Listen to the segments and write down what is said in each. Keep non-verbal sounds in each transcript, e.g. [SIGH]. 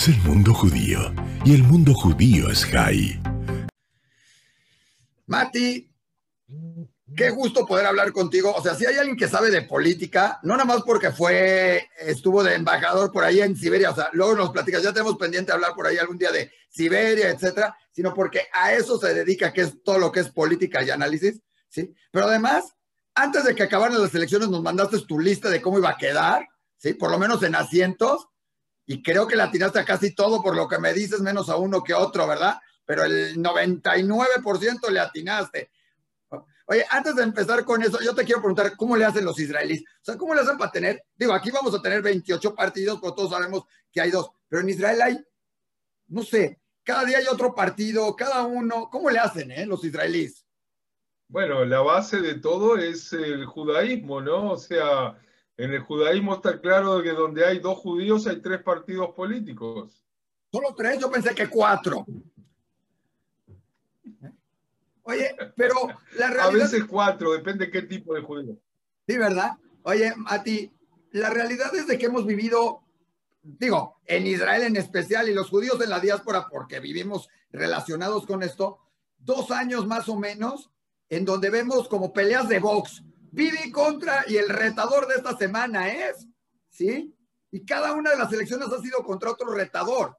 es el mundo judío y el mundo judío es Jai. Mati, qué gusto poder hablar contigo. O sea, si hay alguien que sabe de política, no nada más porque fue, estuvo de embajador por ahí en Siberia, o sea, luego nos platicas, ya tenemos pendiente hablar por ahí algún día de Siberia, etcétera, sino porque a eso se dedica, que es todo lo que es política y análisis, ¿sí? Pero además, antes de que acabaran las elecciones, nos mandaste tu lista de cómo iba a quedar, ¿sí? Por lo menos en asientos, y creo que la atinaste a casi todo por lo que me dices, menos a uno que otro, ¿verdad? Pero el 99% le atinaste. Oye, antes de empezar con eso, yo te quiero preguntar, ¿cómo le hacen los israelíes? O sea, ¿cómo le hacen para tener? Digo, aquí vamos a tener 28 partidos, pero todos sabemos que hay dos. Pero en Israel hay, no sé, cada día hay otro partido, cada uno. ¿Cómo le hacen, eh, los israelíes? Bueno, la base de todo es el judaísmo, ¿no? O sea, en el judaísmo está claro que donde hay dos judíos hay tres partidos políticos. Solo tres, yo pensé que cuatro. Oye, pero la realidad. A veces cuatro, depende qué tipo de judío. Sí, ¿verdad? Oye, Mati, la realidad es de que hemos vivido, digo, en Israel en especial y los judíos en la diáspora, porque vivimos relacionados con esto, dos años más o menos, en donde vemos como peleas de box Vivi contra y el retador de esta semana es, ¿sí? Y cada una de las elecciones ha sido contra otro retador.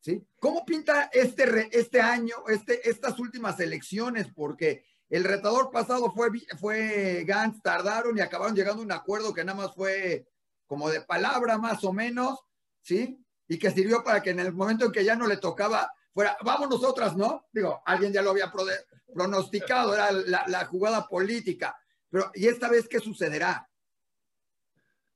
¿Sí? ¿Cómo pinta este, este año, este, estas últimas elecciones? Porque el retador pasado fue, fue Gantz, tardaron y acabaron llegando a un acuerdo que nada más fue como de palabra más o menos, ¿sí? Y que sirvió para que en el momento en que ya no le tocaba, fuera, vamos nosotras, ¿no? Digo, alguien ya lo había pronosticado, era la, la jugada política. Pero, ¿y esta vez qué sucederá?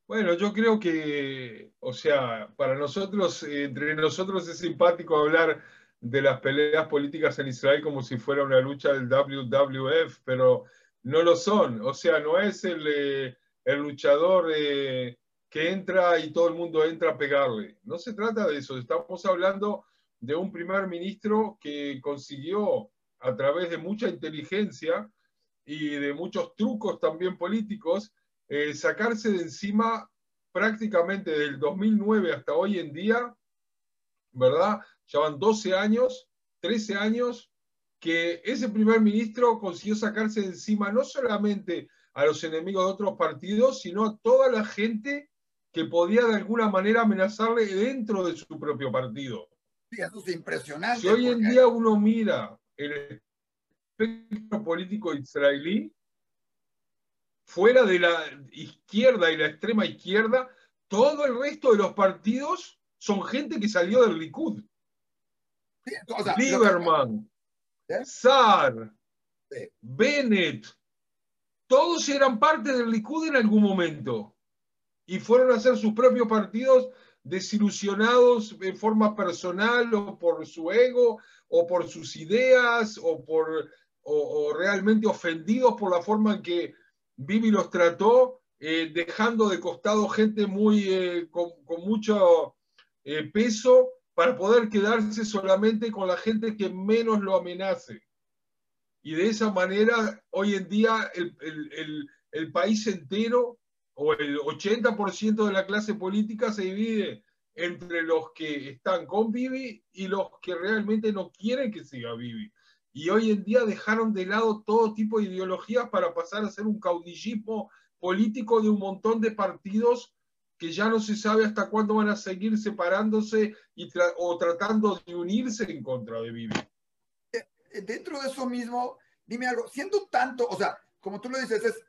Bueno, yo creo que, o sea, para nosotros, entre nosotros es simpático hablar de las peleas políticas en Israel como si fuera una lucha del WWF, pero no lo son. O sea, no es el, eh, luchador eh, que entra y todo el mundo entra a pegarle. No se trata de eso. Estamos hablando de un primer ministro que consiguió, a través de mucha inteligencia, y de muchos trucos también políticos, eh, sacarse de encima prácticamente del 2009 hasta hoy en día, ¿verdad? Ya van 12 años, 13 años, que ese primer ministro consiguió sacarse de encima no solamente a los enemigos de otros partidos, sino a toda la gente que podía de alguna manera amenazarle dentro de su propio partido. Sí, eso es impresionante. Si hoy en día uno mira el espectro político israelí, fuera de la izquierda y la extrema izquierda, todo el resto de los partidos son gente que salió del Likud. Lieberman, Saar, Bennett, todos eran parte del Likud en algún momento y fueron a hacer sus propios partidos desilusionados en forma personal o por su ego o por sus ideas o por o, realmente ofendidos por la forma en que Vivi los trató, eh, dejando de costado gente muy, eh, con, mucho eh, peso para poder quedarse solamente con la gente que menos lo amenace. Y de esa manera, hoy en día, el, el, el país entero o el 80% de la clase política se divide entre los que están con Vivi y los que realmente no quieren que siga Vivi y hoy en día dejaron de lado todo tipo de ideologías para pasar a ser un caudillismo político de un montón de partidos que ya no se sabe hasta cuándo van a seguir separándose y o tratando de unirse en contra de Bibi. Eh, eh, dentro de eso mismo, dime algo, siendo tanto, o sea, como tú lo dices, es,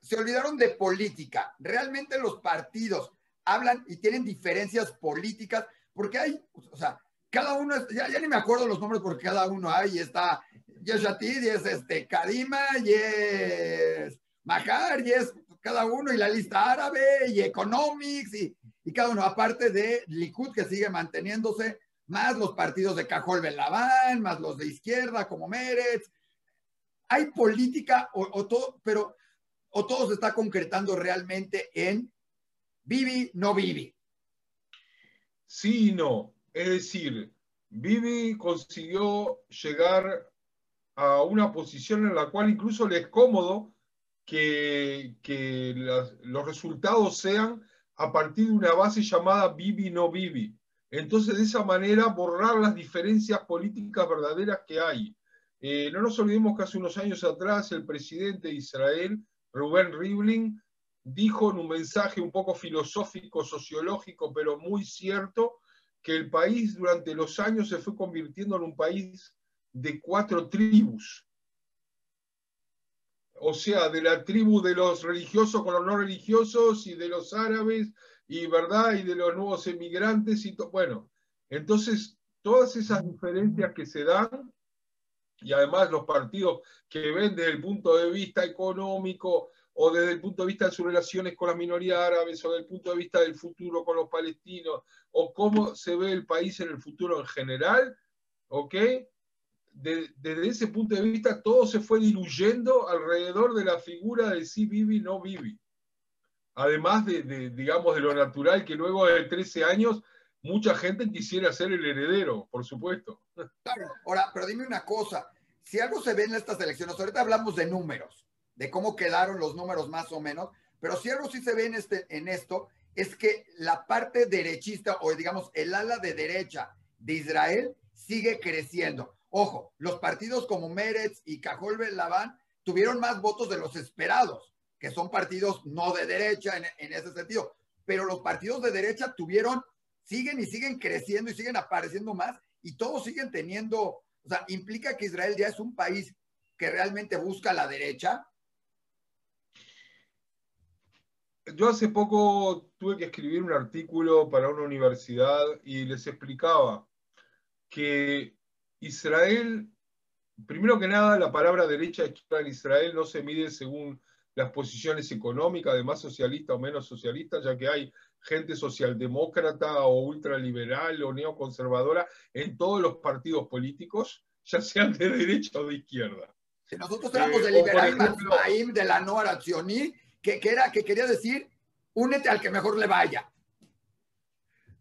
se olvidaron de política. Realmente los partidos hablan y tienen diferencias políticas, porque hay, o sea, cada uno, ya, ni me acuerdo los nombres porque cada uno hay, está Yeshatid, y es este, Kadima, y es Mahar, y es cada uno, y la lista árabe, y Economics, y, y cada uno, aparte de Likud, que sigue manteniéndose, más los partidos de Cajol Belaván, más los de izquierda, como Meretz. Hay política, o, todo, pero o todo se está concretando realmente en Vivi, no Vivi. Sí no. Es decir, Vivi consiguió llegar a una posición en la cual incluso le es cómodo que, los resultados sean a partir de una base llamada Vivi no Vivi. Entonces, de esa manera, borrar las diferencias políticas verdaderas que hay. Eh, no nos olvidemos que hace unos años atrás el presidente de Israel, Rubén Rivlin, dijo en un mensaje un poco filosófico, sociológico, pero muy cierto, que el país durante los años se fue convirtiendo en un país de cuatro tribus. O sea, de la tribu de los religiosos con los no religiosos y de los árabes y verdad y de los nuevos emigrantes y bueno, entonces todas esas diferencias que se dan y además los partidos que ven desde el punto de vista económico o desde el punto de vista de sus relaciones con la minoría árabes o desde el punto de vista del futuro con los palestinos o cómo se ve el país en el futuro en general, ¿ok? desde ese punto de vista todo se fue diluyendo alrededor de la figura de sí vivi, no vivi además de, digamos, de lo natural que luego de 13 años mucha gente quisiera ser el heredero, por supuesto. Claro, ahora, pero dime una cosa, si algo se ve en estas elecciones, ahorita hablamos de números, de cómo quedaron los números más o menos, pero si sí se ve en, este, en esto, es que la parte derechista, o digamos, el ala de derecha de Israel sigue creciendo. Ojo, los partidos como Meretz y Cajol Laván tuvieron más votos de los esperados que son partidos no de derecha en, ese sentido, pero los partidos de derecha tuvieron, siguen y siguen creciendo y siguen apareciendo más y todos siguen teniendo, o sea, implica que Israel ya es un país que realmente busca la derecha. Yo hace poco tuve que escribir un artículo para una universidad y les explicaba que Israel, primero que nada, la palabra derecha en Israel no se mide según las posiciones económicas, además socialista o menos socialista, ya que hay gente socialdemócrata o ultraliberal o neoconservadora en todos los partidos políticos, ya sean de derecha o de izquierda. Si nosotros éramos de eh, liberal de la no que, que, era, que quería decir, únete al que mejor le vaya.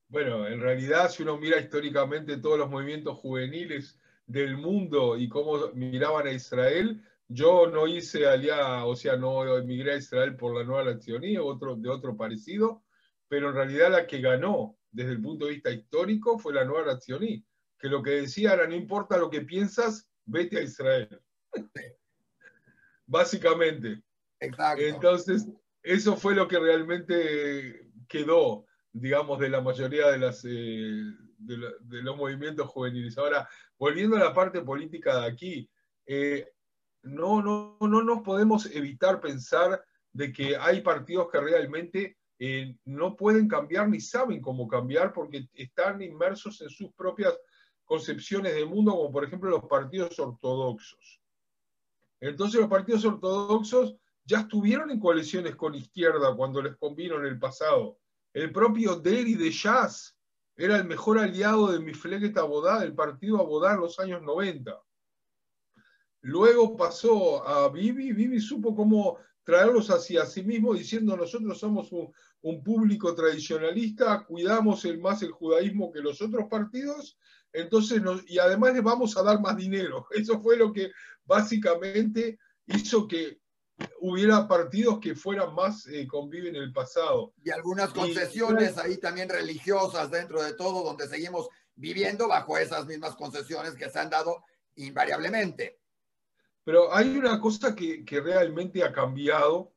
Bueno, en realidad, si uno mira históricamente todos los movimientos juveniles del mundo y cómo miraban a Israel, yo no hice aliá, o sea, no emigré a Israel por la nueva accionía, otro, de otro parecido, pero en realidad la que ganó desde el punto de vista histórico fue la nueva accioní, que lo que decía era, no importa lo que piensas, vete a Israel. Básicamente. Exacto. Entonces, eso fue lo que realmente quedó, digamos, de la mayoría de, las, eh, de, los movimientos juveniles. Ahora, volviendo a la parte política de aquí, eh, no, no, no nos podemos evitar pensar de que hay partidos que realmente eh, no pueden cambiar ni saben cómo cambiar porque están inmersos en sus propias concepciones del mundo, como por ejemplo los partidos ortodoxos. Entonces los partidos ortodoxos ya estuvieron en coaliciones con izquierda cuando les convino en el pasado. El propio Deri de Jazz era el mejor aliado de Mifleget Abodá, del partido Abodá en los años 90. Luego pasó a Vivi, Vivi supo cómo traerlos hacia sí mismo diciendo nosotros somos un, público tradicionalista, cuidamos el, más el judaísmo que los otros partidos, entonces y además les vamos a dar más dinero. [LAUGHS] Eso fue lo que básicamente hizo que hubiera partidos que fueran más eh, conviven en el pasado. Y algunas concesiones ahí también religiosas dentro de todo, donde seguimos viviendo bajo esas mismas concesiones que se han dado invariablemente. Pero hay una cosa que, realmente ha cambiado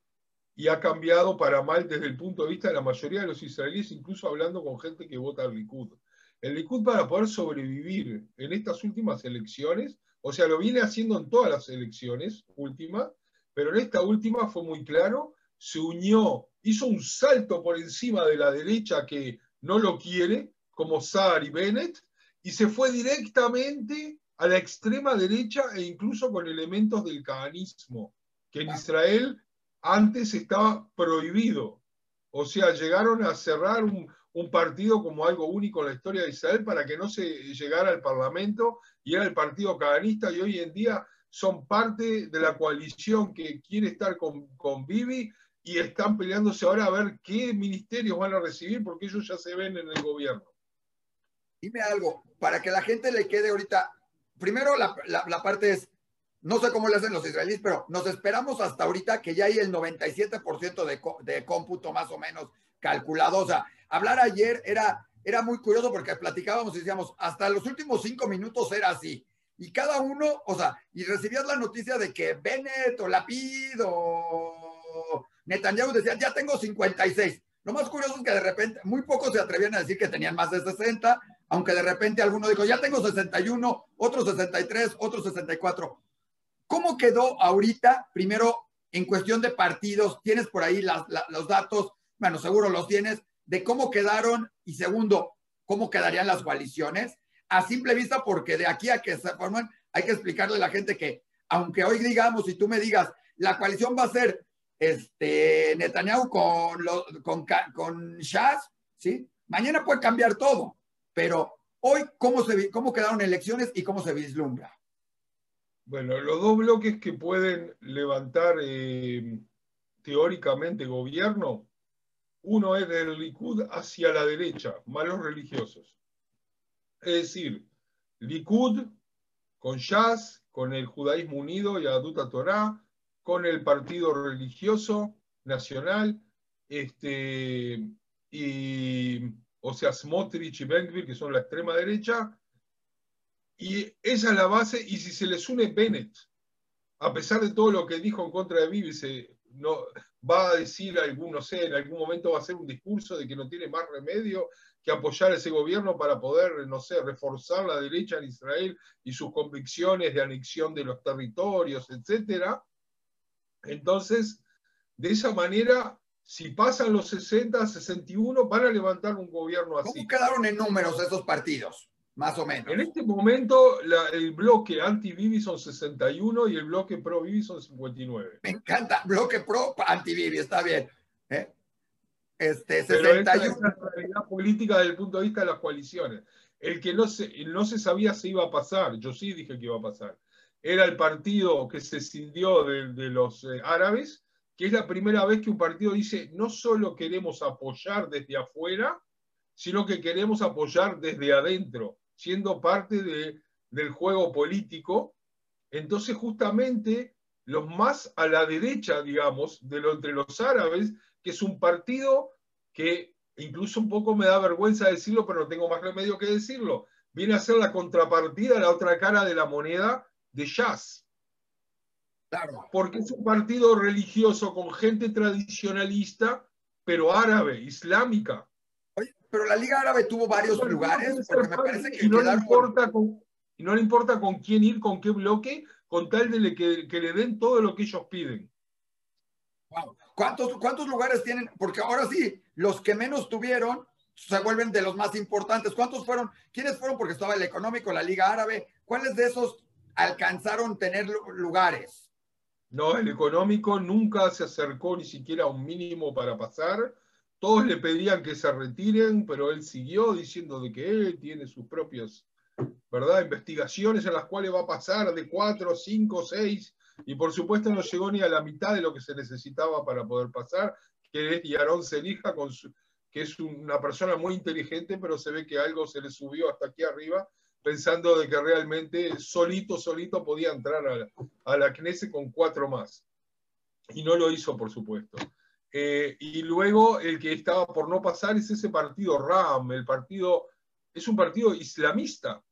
y ha cambiado para mal desde el punto de vista de la mayoría de los israelíes, incluso hablando con gente que vota al Likud. El Likud para poder sobrevivir en estas últimas elecciones, o sea, lo viene haciendo en todas las elecciones últimas, pero en esta última fue muy claro, se unió, hizo un salto por encima de la derecha que no lo quiere, como Saar y Bennett, y se fue directamente a la extrema derecha e incluso con elementos del cabanismo, que en Israel antes estaba prohibido. O sea, llegaron a cerrar un, partido como algo único en la historia de Israel para que no se llegara al Parlamento y era el partido cabanista y hoy en día son parte de la coalición que quiere estar con, con y están peleándose ahora a ver qué ministerios van a recibir porque ellos ya se ven en el gobierno. Dime algo, para que la gente le quede ahorita primero la, parte es, no sé cómo le hacen los israelíes, pero nos esperamos hasta ahorita que ya hay el 97% de, de cómputo más o menos calculado. O sea, hablar ayer era era muy curioso porque platicábamos y decíamos, hasta los últimos cinco minutos era así. Y cada uno, o sea, y recibías la noticia de que Bennett o Lapid o Netanyahu decían, ya tengo 56. Lo más curioso es que de repente, muy pocos se atrevían a decir que tenían más de 60, aunque de repente alguno dijo, ya tengo 61, otro 63, otro 64. ¿Cómo quedó ahorita, primero, en cuestión de partidos? ¿Tienes por ahí los datos? Bueno, seguro los tienes, de cómo quedaron y segundo, cómo quedarían las coaliciones a simple vista, porque de aquí a que se forman, hay que explicarle a la gente que, aunque hoy digamos, y tú me digas, la coalición va a ser este, Netanyahu con, con, con Shaz, ¿sí? Mañana puede cambiar todo, pero hoy, ¿cómo, se, cómo quedaron elecciones y cómo se vislumbra? Bueno, los dos bloques que pueden levantar eh, teóricamente gobierno uno es del Likud hacia la derecha, malos religiosos. Es decir, Likud con Shas, con el judaísmo unido y Aduta Torah, con el partido religioso nacional, este, y, o sea, Smotrich y Benvir, que son la extrema derecha, y esa es la base, y si se les une Bennett, a pesar de todo lo que dijo en contra de Bibi, no, va a decir algún, no sé, en algún momento va a hacer un discurso de que no tiene más remedio que apoyar a ese gobierno para poder, no sé, reforzar la derecha en Israel y sus convicciones de anexión de los territorios, etcétera. Entonces, de esa manera, si pasan los 60, 61, van a levantar un gobierno así. ¿Cómo quedaron en números esos partidos? Más o menos. En este momento, el bloque anti-Bibi son 61 y el bloque pro-Bibi son 59. Me encanta. Bloque pro anti-Bibi, está bien. ¿eh? Este, 61. Pero es la realidad política desde el punto de vista de las coaliciones. El que no se, no se sabía si iba a pasar, yo sí dije que iba a pasar, era el partido que se cindió de, los eh, árabes, que es la primera vez que un partido dice, no solo queremos apoyar desde afuera, sino que queremos apoyar desde adentro siendo parte de, del juego político. Entonces, justamente, los más a la derecha, digamos, de lo, entre los árabes, que es un partido que incluso un poco me da vergüenza decirlo, pero no tengo más remedio que decirlo, viene a ser la contrapartida, la otra cara de la moneda de Jazz. Claro. Porque es un partido religioso con gente tradicionalista, pero árabe, islámica pero la Liga Árabe tuvo varios lugares, porque me parece que y no, le importa con, y no le importa con quién ir, con qué bloque, con tal de que, que le den todo lo que ellos piden. ¿Cuántos, ¿Cuántos lugares tienen? Porque ahora sí, los que menos tuvieron se vuelven de los más importantes. ¿Cuántos fueron? ¿Quiénes fueron? Porque estaba el económico, la Liga Árabe. ¿Cuáles de esos alcanzaron tener lugares? No, el económico nunca se acercó ni siquiera a un mínimo para pasar todos le pedían que se retiren, pero él siguió diciendo de que él tiene sus propias investigaciones en las cuales va a pasar de cuatro, cinco, seis, y por supuesto no llegó ni a la mitad de lo que se necesitaba para poder pasar, que es Yaron que es una persona muy inteligente, pero se ve que algo se le subió hasta aquí arriba, pensando de que realmente solito, solito podía entrar a la, a la con cuatro más. Y no lo hizo, por supuesto. Eh, y luego el que estaba por no pasar es ese partido RAM, el partido, es un partido islamista,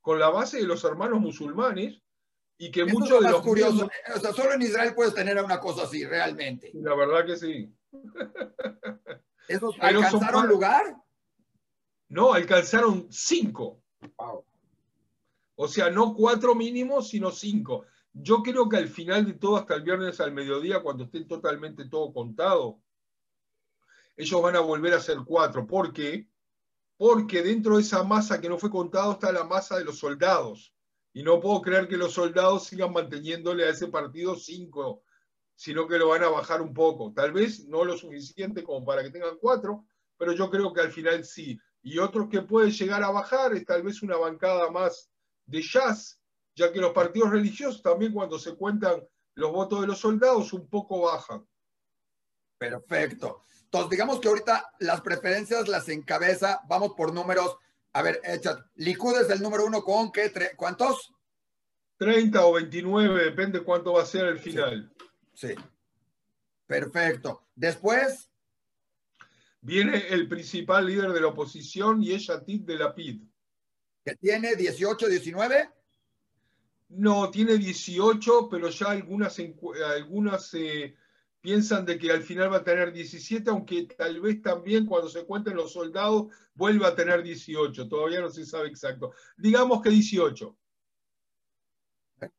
con la base de los hermanos musulmanes, y que muchos de los... Curioso. O sea, solo en Israel puedes tener una cosa así, realmente. La verdad que sí. ¿Esos alcanzaron lugar? No, alcanzaron cinco. O sea, no cuatro mínimos, sino cinco. Yo creo que al final de todo, hasta el viernes al mediodía, cuando esté totalmente todo contado, ellos van a volver a ser cuatro. ¿Por qué? Porque dentro de esa masa que no fue contado está la masa de los soldados. Y no puedo creer que los soldados sigan manteniéndole a ese partido cinco, sino que lo van a bajar un poco. Tal vez no lo suficiente como para que tengan cuatro, pero yo creo que al final sí. Y otro que puede llegar a bajar es tal vez una bancada más de jazz, ya que los partidos religiosos también cuando se cuentan los votos de los soldados un poco bajan. Perfecto. Entonces, digamos que ahorita las preferencias las encabeza, vamos por números. A ver, echa, Likud es el número uno con qué, ¿cuántos? 30 o 29, depende cuánto va a ser el final. Sí. Perfecto. Después. Viene el principal líder de la oposición y es Yatit de la PID. ¿Que tiene 18, 19? No, tiene 18, pero ya algunas, algunas eh, piensan de que al final va a tener 17, aunque tal vez también cuando se cuenten los soldados vuelva a tener 18. Todavía no se sabe exacto. Digamos que 18.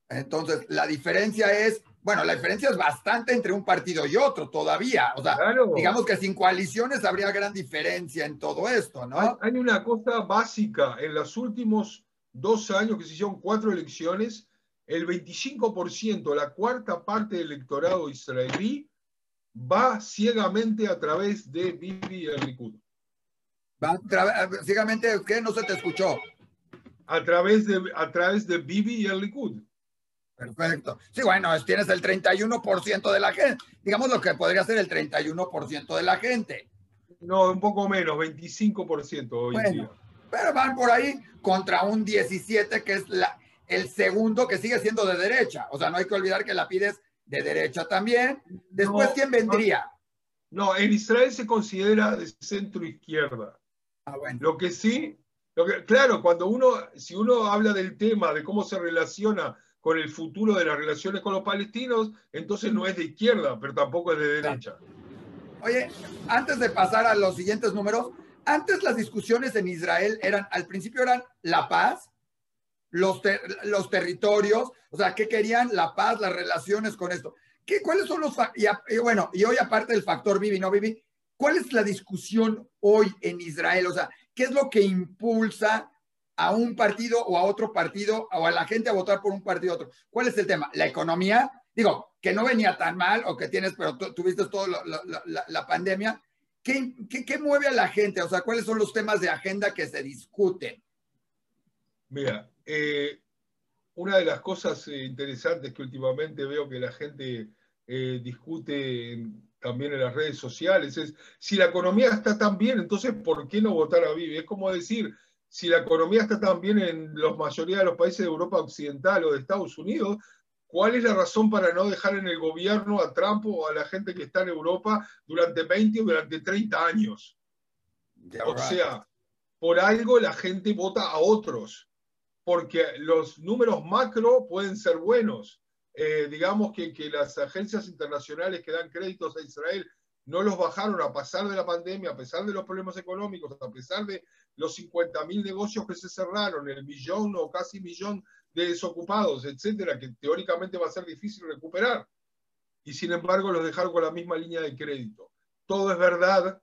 Entonces, la diferencia es, bueno, la diferencia es bastante entre un partido y otro todavía. O sea, digamos que sin coaliciones habría gran diferencia en todo esto, ¿no? Hay, una cosa básica. En los últimos dos años que se hicieron cuatro elecciones, el 25%, la cuarta parte del electorado israelí, va ciegamente a través de Bibi y el Likud. Va ciegamente, ¿qué? No se te escuchó. A través de, a través de Bibi y el Likud. Perfecto. Sí, bueno, tienes el 31% de la gente. Digamos lo que podría ser el 31% de la gente. No, un poco menos, 25% hoy bueno, día. Pero van por ahí contra un 17 que es la, el segundo que sigue siendo de derecha. O sea, no hay que olvidar que la pides de derecha también. Después, ¿quién vendría? No, en Israel se considera de centro izquierda. Ah, bueno. Lo que sí, lo que, claro, cuando uno, si uno habla del tema de cómo se relaciona con el futuro de las relaciones con los palestinos, entonces no es de izquierda, pero tampoco es de derecha. Oye, antes de pasar a los siguientes números, antes las discusiones en Israel eran, al principio eran la paz, los, los territorios, o sea, ¿qué querían? La paz, las relaciones con esto. ¿Qué, ¿Cuáles son los, y, y bueno, y hoy aparte del factor Bibi, no Bibi, ¿cuál es la discusión hoy en Israel? O sea, ¿qué es lo que impulsa a un partido o a otro partido o a la gente a votar por un partido u otro. ¿Cuál es el tema? La economía, digo, que no venía tan mal o que tienes, pero tuviste toda la, pandemia. ¿Qué, ¿Qué, mueve a la gente? O sea, ¿cuáles son los temas de agenda que se discuten? Mira, eh, una de las cosas eh, interesantes que últimamente veo que la gente eh, discute también en las redes sociales es si la economía está tan bien, entonces ¿por qué no votar a Vivi? Es como decir, si la economía está tan bien en la mayoría de los países de Europa Occidental o de Estados Unidos, ¿cuál es la razón para no dejar en el gobierno a Trump o a la gente que está en Europa durante 20 o durante 30 años? o sea, por algo la gente vota a otros, porque los números macro pueden ser buenos. Eh, digamos que, que las agencias internacionales que dan créditos a Israel no los bajaron a pesar de la pandemia, a pesar de los problemas económicos, a pesar de los 50.000 negocios que se cerraron, el millón o casi millón de desocupados, etcétera, que teóricamente va a ser difícil recuperar. Y sin embargo los dejaron con la misma línea de crédito. Todo es verdad,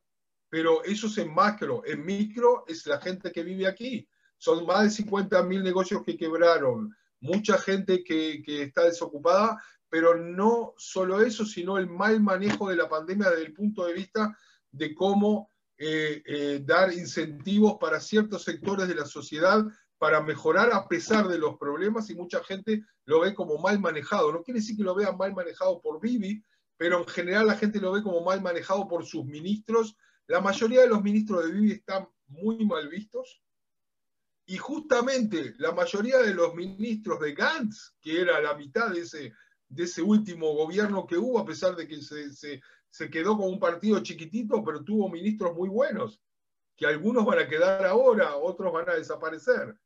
pero eso es en macro. En micro es la gente que vive aquí. Son más de 50.000 negocios que quebraron, mucha gente que, que está desocupada, pero no solo eso, sino el mal manejo de la pandemia desde el punto de vista de cómo eh, eh, dar incentivos para ciertos sectores de la sociedad para mejorar a pesar de los problemas y mucha gente lo ve como mal manejado. No quiere decir que lo vean mal manejado por Bibi, pero en general la gente lo ve como mal manejado por sus ministros. La mayoría de los ministros de Bibi están muy mal vistos. Y justamente la mayoría de los ministros de Gantz, que era la mitad de ese, de ese último gobierno que hubo, a pesar de que se, se, se quedó con un partido chiquitito, pero tuvo ministros muy buenos, que algunos van a quedar ahora, otros van a desaparecer.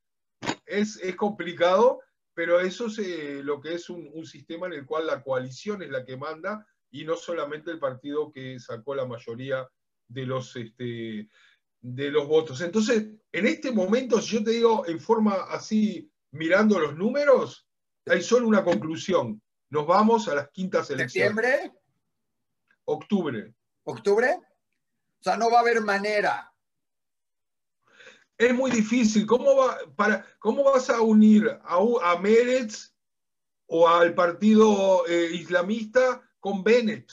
Es, es complicado, pero eso es eh, lo que es un, un, sistema en el cual la coalición es la que manda y no solamente el partido que sacó la mayoría de los, este, de los votos. Entonces, en este momento, si yo te digo en forma así, mirando los números, hay solo una conclusión. Nos vamos a las quintas elecciones. ¿Septiembre? Octubre. ¿Octubre? O sea, no va a haber manera. Es muy difícil. ¿Cómo, va, para, cómo vas a unir a, a Meretz o al partido eh, islamista con Bennett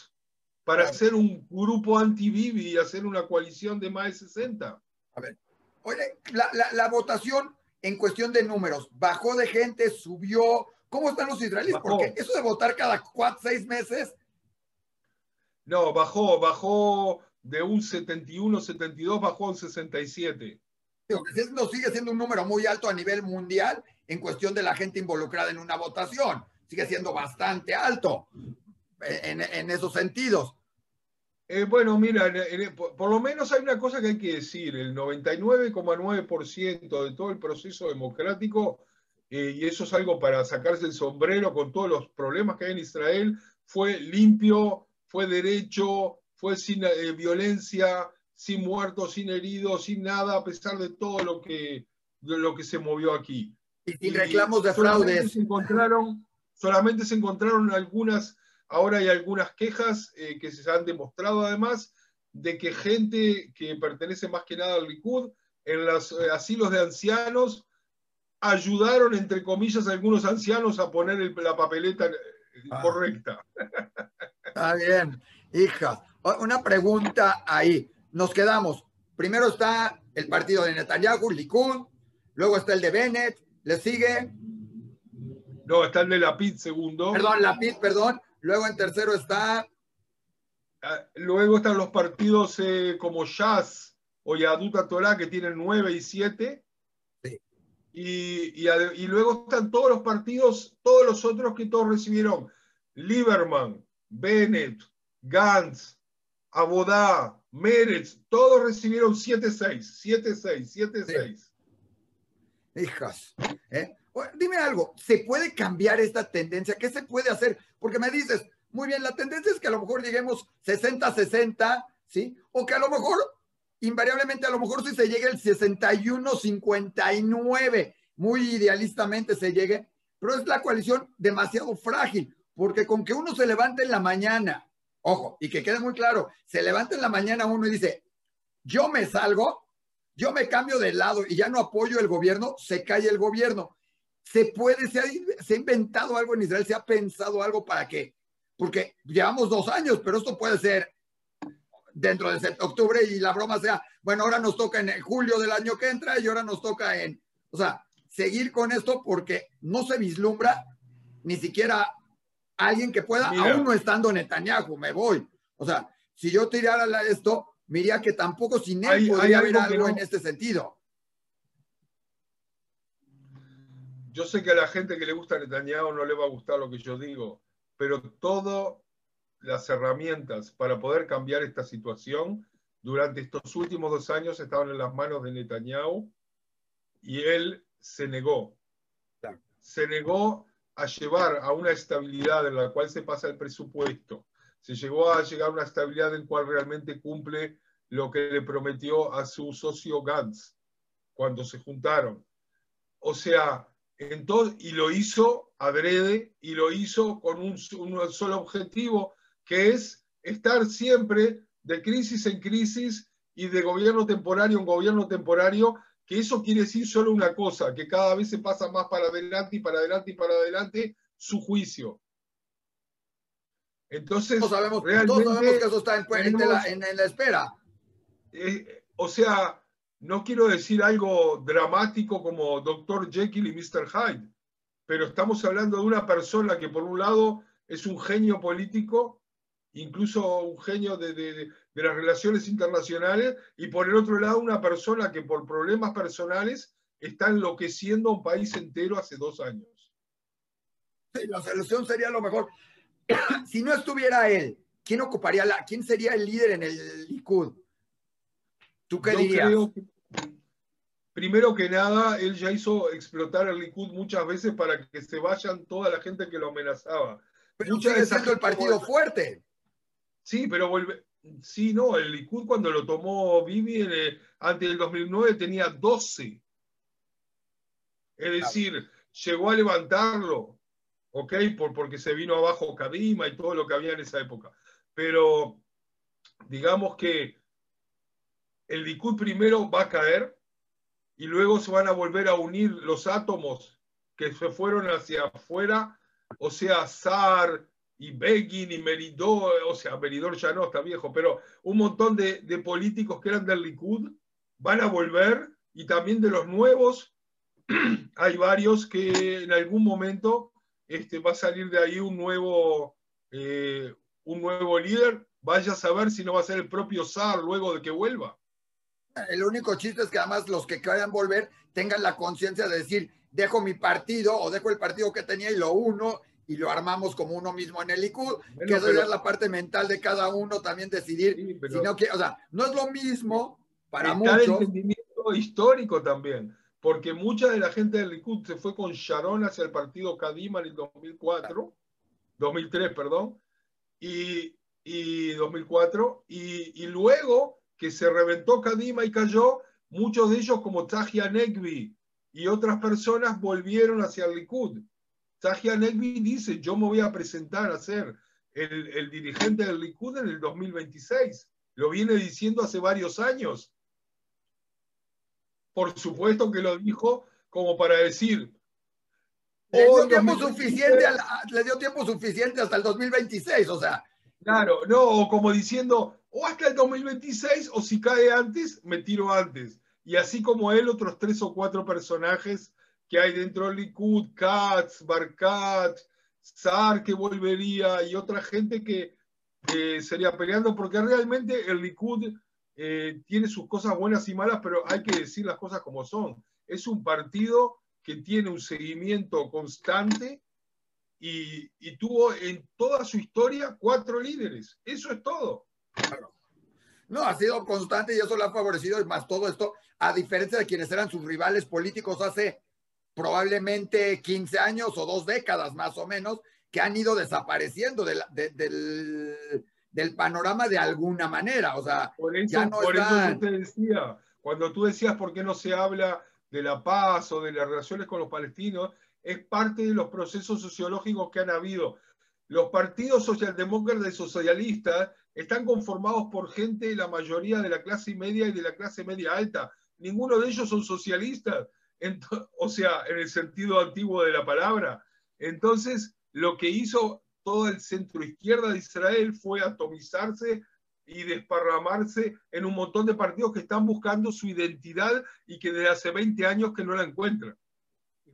para hacer un grupo anti-Bibi y hacer una coalición de más de 60? A ver, oye, la, la, votación en cuestión de números, bajó de gente, subió. ¿Cómo están los israelíes? Porque eso de votar cada cuatro, seis meses no, bajó, bajó de un 71, 72, bajó a un 67. No sigue siendo un número muy alto a nivel mundial en cuestión de la gente involucrada en una votación. Sigue siendo bastante alto en, esos sentidos. Eh, bueno, mira, por, lo menos hay una cosa que hay que decir, el 99,9% de todo el proceso democrático, eh, y eso es algo para sacarse el sombrero con todos los problemas que hay en Israel, fue limpio, fue derecho, fue sin eh, violencia, sin muertos, sin heridos, sin nada, a pesar de todo lo que, lo que se movió aquí. Y sin reclamos de fraudes. Se encontraron, solamente se encontraron algunas Ahora hay algunas quejas eh, que se han demostrado además de que gente que pertenece más que nada al Likud en los eh, asilos de ancianos ayudaron, entre comillas, a algunos ancianos a poner la papeleta eh, ah. correcta. Está bien, hija. Una pregunta ahí. Nos quedamos. Primero está el partido de Netanyahu, Likud. Luego está el de Bennett. ¿Le sigue? No, está el de Lapid segundo. Perdón, Lapid, perdón. Luego en tercero está. Ah, luego están los partidos eh, como Jazz o Yaduta Torah que tienen 9 y 7. Sí. Y, y, luego están todos los partidos, todos los otros que todos recibieron. Lieberman, Bennett, Gantz, Abodá, Meretz, todos recibieron 7-6, 7-6, 7-6. Hijas. ¿eh? dime algo, ¿se puede cambiar esta tendencia? ¿Qué se puede hacer? Porque me dices, muy bien, la tendencia es que a lo mejor lleguemos 60-60, ¿sí? O que a lo mejor, invariablemente, a lo mejor si se llega el 61-59, muy idealistamente se llegue, pero es la coalición demasiado frágil, porque con que uno se levante en la mañana, ojo, y que quede muy claro, se levanta en la mañana uno y dice, yo me salgo, yo me cambio de lado y ya no apoyo el gobierno, se cae el gobierno. Se puede, se ha, inventado algo en Israel, se ha pensado algo para qué, porque llevamos dos años, pero esto puede ser dentro de octubre y la broma sea, bueno, ahora nos toca en julio del año que entra y ahora nos toca en, o sea, seguir con esto porque no se vislumbra ni siquiera alguien que pueda, aún no estando Netanyahu, me voy. O sea, si yo tirara esto, miraría que tampoco sin él podría haber algo en este sentido. yo sé que a la gente que le gusta Netanyahu no le va a gustar lo que yo digo, pero todas las herramientas para poder cambiar esta situación durante estos últimos dos años estaban en las manos de Netanyahu y él se negó. Se negó a llevar a una estabilidad en la cual se pasa el presupuesto. Se llegó a llegar a una estabilidad en la cual realmente cumple lo que le prometió a su socio Gantz cuando se juntaron. O sea, entonces, y lo hizo adrede y lo hizo con un, solo objetivo, que es estar siempre de crisis en crisis y de gobierno temporario en gobierno temporario, que eso quiere decir solo una cosa, que cada vez se pasa más para adelante y para adelante y para adelante su juicio. Entonces, todos sabemos, realmente, que eso está en, la, espera. Eh, o sea, no quiero decir algo dramático como Dr. Jekyll y Mr. Hyde, pero estamos hablando de una persona que por un lado es un genio político, incluso un genio de, las relaciones internacionales, y por el otro lado una persona que por problemas personales está enloqueciendo a un país entero hace dos años. Sí, la solución sería lo mejor. [COUGHS] si no estuviera él, ¿quién ocuparía la, quién sería el líder en el Likud? ¿Tú qué dirías? primero que nada, él ya hizo explotar el Likud muchas veces para que se vayan toda la gente que lo amenazaba. Pero Mucha de el partido fuerte. Sí, pero vuelve. Sí, no, el Likud cuando lo tomó Bibi eh, antes del 2009 tenía 12. Es decir, llegó a levantarlo, ¿ok? Por, porque se vino abajo Kadima y todo lo que había en esa época. Pero digamos que el Likud primero va a caer y luego se van a volver a unir los átomos que se fueron hacia afuera, o sea, Sar y Begin y Meridor, o sea, Meridor ya no, está viejo, pero un montón de, políticos que eran del Likud van a volver y también de los nuevos [CLEARS THROAT] hay varios que en algún momento este, va a salir de ahí un nuevo, eh, un nuevo líder. Vaya a saber si no va a ser el propio Sar luego de que vuelva. El único chiste es que además los que quieran volver tengan la conciencia de decir, dejo mi partido o dejo el partido que tenía y lo uno y lo armamos como uno mismo en el Likud, que esa es la parte mental de cada uno también decidir. sino que, o sea, no es lo mismo para muchos. El entendimiento histórico también, porque mucha de la gente del Likud se fue con Sharon hacia el partido Kadima en el 2004, 2003, perdón, y, y 2004, y, y luego que se reventó Kadima y cayó, muchos de ellos como Tajia Negvi y otras personas volvieron hacia el Likud. Tajia Negvi dice, yo me voy a presentar a ser el, dirigente del Likud en el 2026. Lo viene diciendo hace varios años. Por supuesto que lo dijo como para decir... Le dio, tiempo suficiente le dio tiempo suficiente hasta el 2026, o sea. Claro, no, o como diciendo, o hasta el 2026, o si cae antes, me tiro antes. Y así como él, otros tres o cuatro personajes que hay dentro del Likud, Katz, Barkat, Zar que volvería y otra gente que sería peleando, porque realmente el Likud eh, tiene sus cosas buenas y malas, pero hay que decir las cosas como son. Es un partido que tiene un seguimiento constante y, y tuvo en toda su historia cuatro líderes. Eso es todo. No, ha sido constante y eso le ha favorecido, más todo esto, a diferencia de quienes eran sus rivales políticos hace probablemente 15 años o dos décadas más o menos, que han ido desapareciendo del, del, panorama de alguna manera. O sea, por eso, ya no por eso te decía, cuando tú decías por qué no se habla de la paz o de las relaciones con los palestinos, es parte de los procesos sociológicos que han habido. Los partidos socialdemócratas y socialistas están conformados por gente, la mayoría de la clase media y de la clase media alta. Ninguno de ellos son socialistas o sea, en el sentido antiguo de la palabra. Entonces, lo que hizo todo el centro izquierda de Israel fue atomizarse y desparramarse en un montón de partidos que están buscando su identidad y que desde hace 20 años que no la encuentran.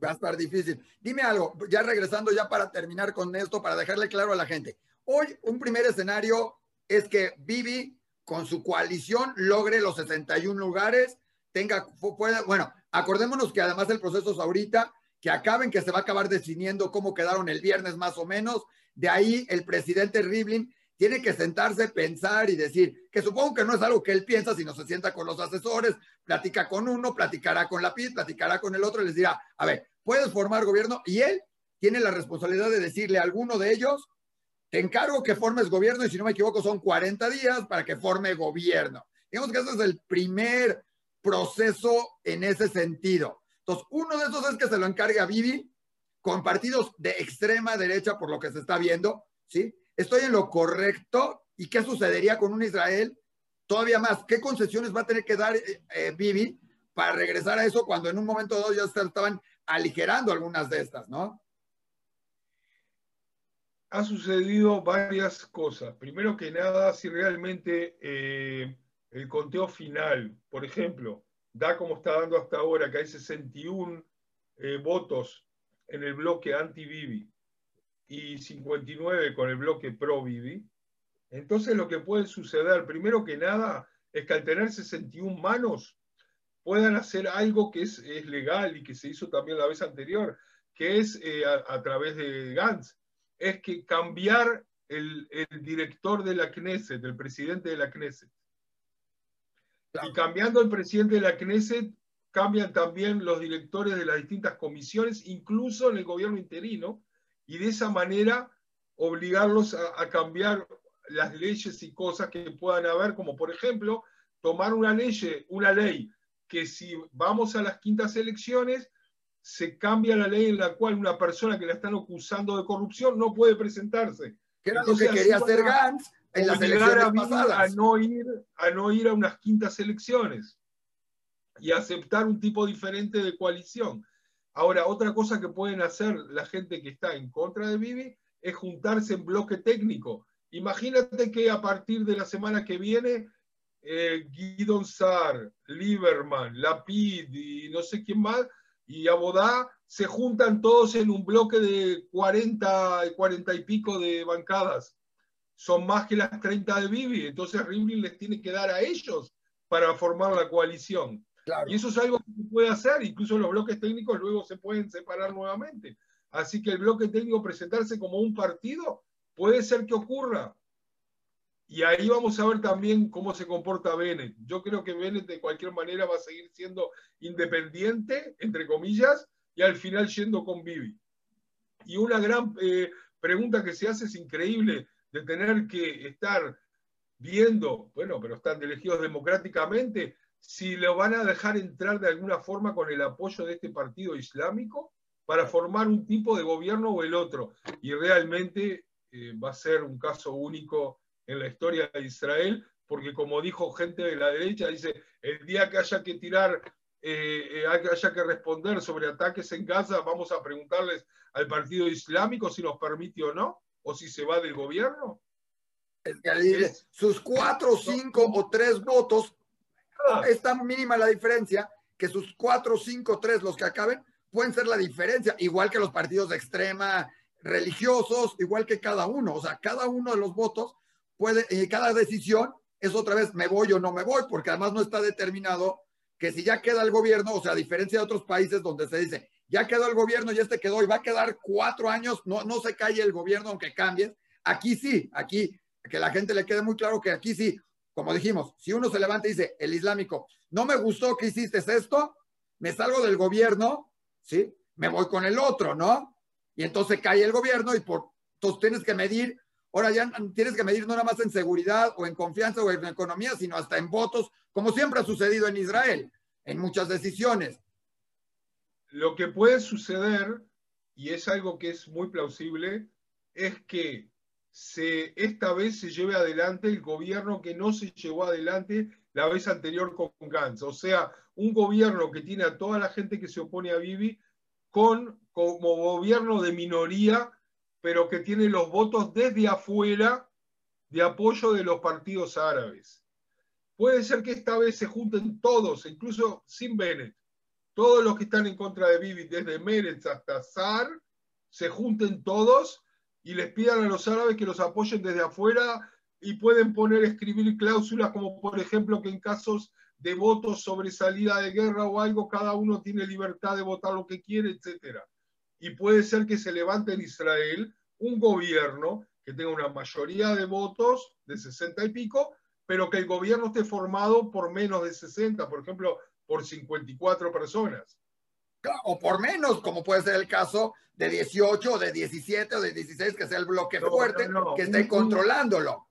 Va a estar difícil. Dime algo, ya regresando ya para terminar con esto, para dejarle claro a la gente. Hoy un primer escenario es que Bibi con su coalición logre los 61 lugares, tenga, pueda, bueno, Acordémonos que además el proceso es ahorita, que acaben, que se va a acabar definiendo cómo quedaron el viernes más o menos. De ahí el presidente Rivlin tiene que sentarse, pensar y decir, que supongo que no es algo que él piensa, sino se sienta con los asesores, platica con uno, platicará con la PID, platicará con el otro y les dirá, a ver, puedes formar gobierno y él tiene la responsabilidad de decirle a alguno de ellos, te encargo que formes gobierno y si no me equivoco son 40 días para que forme gobierno. Digamos que ese es el primer proceso en ese sentido. Entonces, uno de esos es que se lo encargue a Bibi con partidos de extrema derecha, por lo que se está viendo, ¿sí? Estoy en lo correcto. ¿Y qué sucedería con un Israel? Todavía más, ¿qué concesiones va a tener que dar eh, eh, Bibi para regresar a eso cuando en un momento dado ya estaban aligerando algunas de estas, ¿no? Ha sucedido varias cosas. Primero que nada, si realmente eh, el conteo final, por ejemplo, da como está dando hasta ahora, que hay 61 eh, votos en el bloque anti-Bibi y 59 con el bloque pro-Bibi, entonces lo que puede suceder, primero que nada, es que al tener 61 manos, puedan hacer algo que es, legal y que se hizo también la vez anterior, que es eh, a, través de Gantz, es que cambiar el, el director de la Knesset, el presidente de la Knesset. Y cambiando el presidente de la Knesset, cambian también los directores de las distintas comisiones, incluso en el gobierno interino, y de esa manera obligarlos a, cambiar las leyes y cosas que puedan haber, como por ejemplo, tomar una ley, una ley que si vamos a las quintas elecciones, se cambia la ley en la cual una persona que la están acusando de corrupción no puede presentarse. Que era lo que quería hacer Gantz, en las elecciones a, no ir, a no ir a unas quintas elecciones y aceptar un tipo diferente de coalición. Ahora, otra cosa que pueden hacer la gente que está en contra de Bibi es juntarse en bloque técnico. Imagínate que a partir de la semana que viene, eh, Guidon Sar, Lieberman, Lapid y no sé quién más, y Abodá se juntan todos en un bloque de 40, 40 y pico de bancadas son más que las 30 de Bibi, entonces Rivlin les tiene que dar a ellos para formar la coalición. Y eso es algo que se puede hacer, incluso los bloques técnicos luego se pueden separar nuevamente. Así que el bloque técnico presentarse como un partido puede ser que ocurra. Y ahí vamos a ver también cómo se comporta Bennett. Yo creo que Bennett de cualquier manera va a seguir siendo independiente, entre comillas, y al final yendo con Bibi. Y una gran eh, pregunta que se hace es increíble de tener que estar viendo, bueno, pero están elegidos democráticamente, si lo van a dejar entrar de alguna forma con el apoyo de este partido islámico para formar un tipo de gobierno o el otro. Y realmente eh, va a ser un caso único en la historia de Israel, porque como dijo gente de la derecha, dice, el día que haya que tirar, eh, eh, haya que responder sobre ataques en Gaza, vamos a preguntarles al partido islámico si nos permite o no, o si se va del gobierno. Es sus cuatro, cinco o tres votos, ah. es tan mínima la diferencia que sus cuatro, cinco, tres, los que acaben, pueden ser la diferencia, igual que los partidos de extrema religiosos, igual que cada uno. O sea, cada uno de los votos puede, y cada decisión es otra vez, me voy o no me voy, porque además no está determinado que si ya queda el gobierno, o sea, a diferencia de otros países donde se dice, ya quedó el gobierno y este quedó y va a quedar cuatro años, no, no se calle el gobierno aunque cambie. Aquí sí, aquí, que la gente le quede muy claro que aquí sí, como dijimos, si uno se levanta y dice, el islámico, no me gustó que hiciste esto, me salgo del gobierno, ¿sí? Me voy con el otro, ¿no? Y entonces cae el gobierno y por, entonces tienes que medir Ahora ya tienes que medir no nada más en seguridad o en confianza o en economía, sino hasta en votos, como siempre ha sucedido en Israel, en muchas decisiones. Lo que puede suceder, y es algo que es muy plausible, es que se, esta vez se lleve adelante el gobierno que no se llevó adelante la vez anterior con Gantz. O sea, un gobierno que tiene a toda la gente que se opone a Bibi con, como gobierno de minoría pero que tiene los votos desde afuera de apoyo de los partidos árabes. Puede ser que esta vez se junten todos, incluso sin Bennett, todos los que están en contra de Bibi, desde Meretz hasta Sar, se junten todos y les pidan a los árabes que los apoyen desde afuera y pueden poner, escribir cláusulas como por ejemplo que en casos de votos sobre salida de guerra o algo, cada uno tiene libertad de votar lo que quiere, etcétera. Y puede ser que se levante en Israel un gobierno que tenga una mayoría de votos de 60 y pico, pero que el gobierno esté formado por menos de 60, por ejemplo, por 54 personas. O por menos, como puede ser el caso de 18 o de 17 o de 16, que sea el bloque fuerte que esté controlándolo.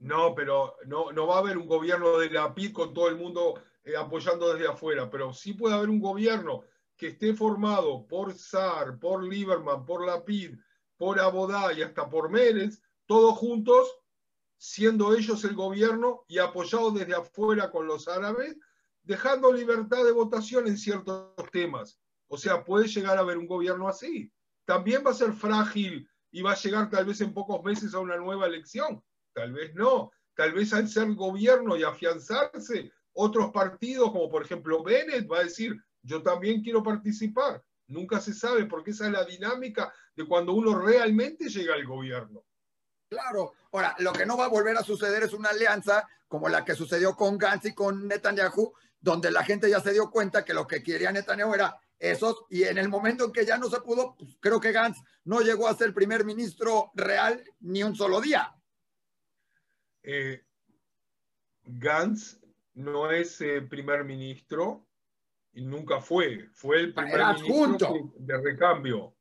No, pero no, no va a haber un gobierno de la PID con todo el mundo eh, apoyando desde afuera, pero sí puede haber un gobierno que esté formado por SAR, por Lieberman, por la PID, por Abodá y hasta por Mérez, todos juntos, siendo ellos el gobierno y apoyados desde afuera con los árabes, dejando libertad de votación en ciertos temas. O sea, puede llegar a haber un gobierno así. También va a ser frágil y va a llegar tal vez en pocos meses a una nueva elección. Tal vez no. Tal vez al ser gobierno y afianzarse, otros partidos, como por ejemplo Bennett, va a decir, yo también quiero participar. Nunca se sabe porque esa es la dinámica de cuando uno realmente llega al gobierno. Claro. Ahora, lo que no va a volver a suceder es una alianza como la que sucedió con Gantz y con Netanyahu, donde la gente ya se dio cuenta que lo que quería Netanyahu era esos, y en el momento en que ya no se pudo, pues, creo que Gantz no llegó a ser primer ministro real ni un solo día. Eh, Gantz no es eh, primer ministro, y nunca fue. Fue el primer ministro de recambio.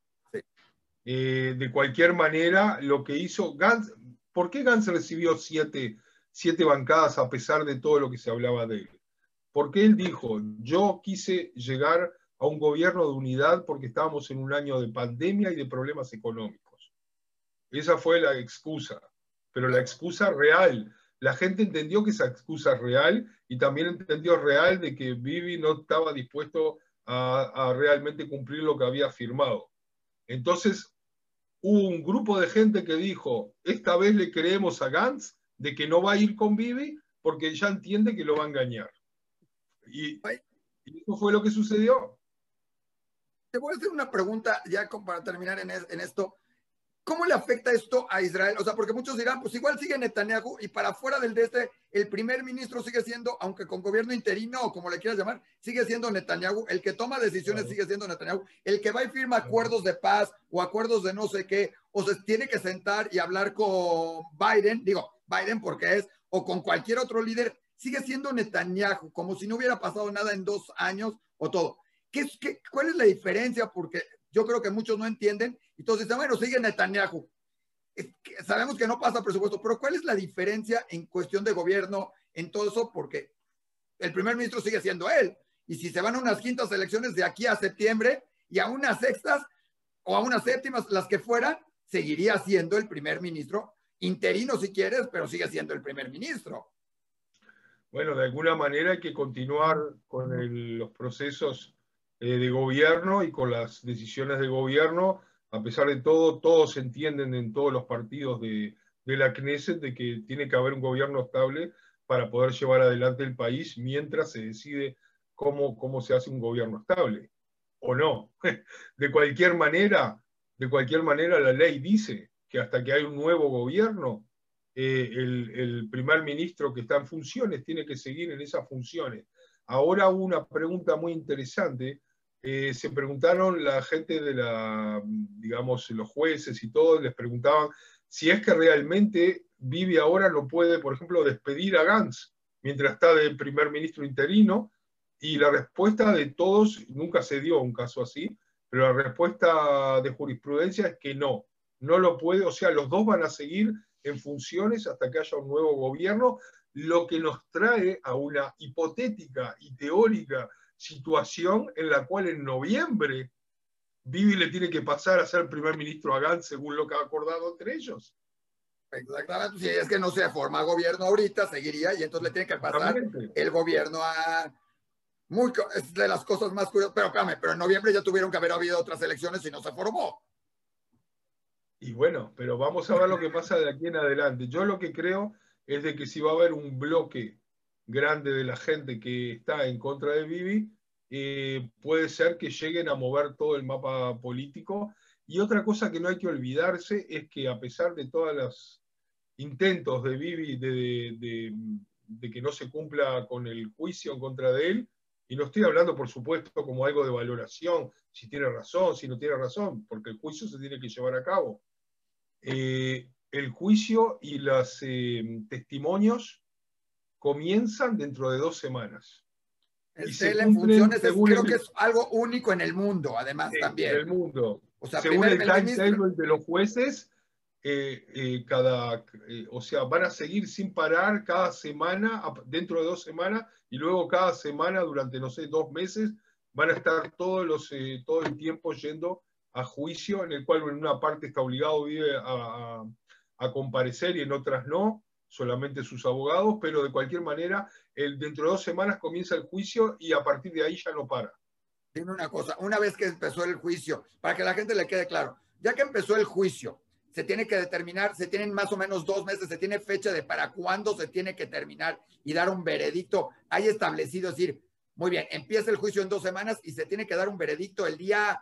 Eh, de cualquier manera, lo que hizo Gantz, ¿por qué Gantz recibió siete, siete bancadas a pesar de todo lo que se hablaba de él? Porque él dijo, yo quise llegar a un gobierno de unidad porque estábamos en un año de pandemia y de problemas económicos. Esa fue la excusa, pero la excusa real la gente entendió que esa excusa es real y también entendió real de que Bibi no estaba dispuesto a, realmente cumplir lo que había firmado. Entonces, hubo un grupo de gente que dijo, esta vez le creemos a Gantz de que no va a ir con Bibi porque ya entiende que lo va a engañar. Y, eso fue lo que sucedió. Te voy a hacer una pregunta ya para terminar en, en esto. ¿Cómo le afecta esto a Israel? O sea, porque muchos dirán, pues igual sigue Netanyahu y para fuera del de este, el primer ministro sigue siendo, aunque con gobierno interino o como le quieras llamar, sigue siendo Netanyahu. El que toma decisiones sigue siendo Netanyahu. El que va y firma acuerdos de paz o acuerdos de no sé qué, o se tiene que sentar y hablar con Biden, digo, Biden porque es, o con cualquier otro líder, sigue siendo Netanyahu, como si no hubiera pasado nada en dos años o todo. ¿Qué, qué, ¿Cuál es la diferencia? Porque yo creo que muchos no entienden. Dicen, bueno, sigue Netanyahu. sabemos que no pasa presupuesto, pero ¿cuál es la diferencia en cuestión de gobierno en todo eso? Porque el primer ministro sigue siendo él. Y si se van a unas quintas elecciones de aquí a septiembre y a unas sextas o a unas séptimas, las que fueran, seguiría siendo el primer ministro interino si quieres, pero sigue siendo el primer ministro. Bueno, de alguna manera hay que continuar con los procesos eh, de gobierno y con las decisiones de gobierno. A pesar de todo, todos entienden en todos los partidos de, la Knesset de que tiene que haber un gobierno estable para poder llevar adelante el país mientras se decide cómo, cómo se hace un gobierno estable o no. [LAUGHS] De cualquier manera, de cualquier manera la ley dice que hasta que hay un nuevo gobierno, eh, el, primer ministro que está en funciones tiene que seguir en esas funciones. Ahora una pregunta muy interesante eh, se preguntaron la gente de la, digamos, los jueces y todo, les preguntaban si es que realmente Vivi ahora no puede, por ejemplo, despedir a Gantz mientras está de primer ministro interino, y la respuesta de todos, nunca se dio un caso así, pero la respuesta de jurisprudencia es que no, no lo puede, o sea, los dos van a seguir en funciones hasta que haya un nuevo gobierno, lo que nos trae a una hipotética y teórica situación en la cual en noviembre Bibi le tiene que pasar a ser primer ministro a Gantz según lo que ha acordado entre ellos. Exactamente, si es que no se forma gobierno ahorita, seguiría y entonces le tiene que pasar el gobierno a... Muy, es de las cosas más curiosas, pero pero en noviembre ya tuvieron que haber habido otras elecciones y no se formó. Y bueno, pero vamos a ver lo que pasa de aquí en adelante. Yo lo que creo es de que si va a haber un bloque grande de la gente que está en contra de Bibi, eh, puede ser que lleguen a mover todo el mapa político. Y otra cosa que no hay que olvidarse es que a pesar de todos los intentos de Bibi de, de, que no se cumpla con el juicio en contra de él, y no estoy hablando, por supuesto, como algo de valoración, si tiene razón, si no tiene razón, porque el juicio se tiene que llevar a cabo. Eh, el juicio y los eh, testimonios comienzan dentro de dos semanas. El CEL en funciones creo que es algo único en el mundo, además también. En el mundo. O sea, Según el timetable de los jueces, eh, eh, cada, eh, o sea, van a seguir sin parar cada semana, dentro de dos semanas, y luego cada semana durante, no sé, dos meses, van a estar todos los, todo el tiempo yendo a juicio, en el cual en una parte está obligado a, a comparecer y en otras no solamente sus abogados, pero de cualquier manera, el, dentro de dos semanas comienza el juicio y a partir de ahí ya no para. Dime una cosa, una vez que empezó el juicio, para que la gente le quede claro, ya que empezó el juicio, se tiene que determinar, se tienen más o menos dos meses, se tiene fecha de para cuándo se tiene que terminar y dar un veredicto. Hay establecido, es decir, muy bien, empieza el juicio en dos semanas y se tiene que dar un veredicto el día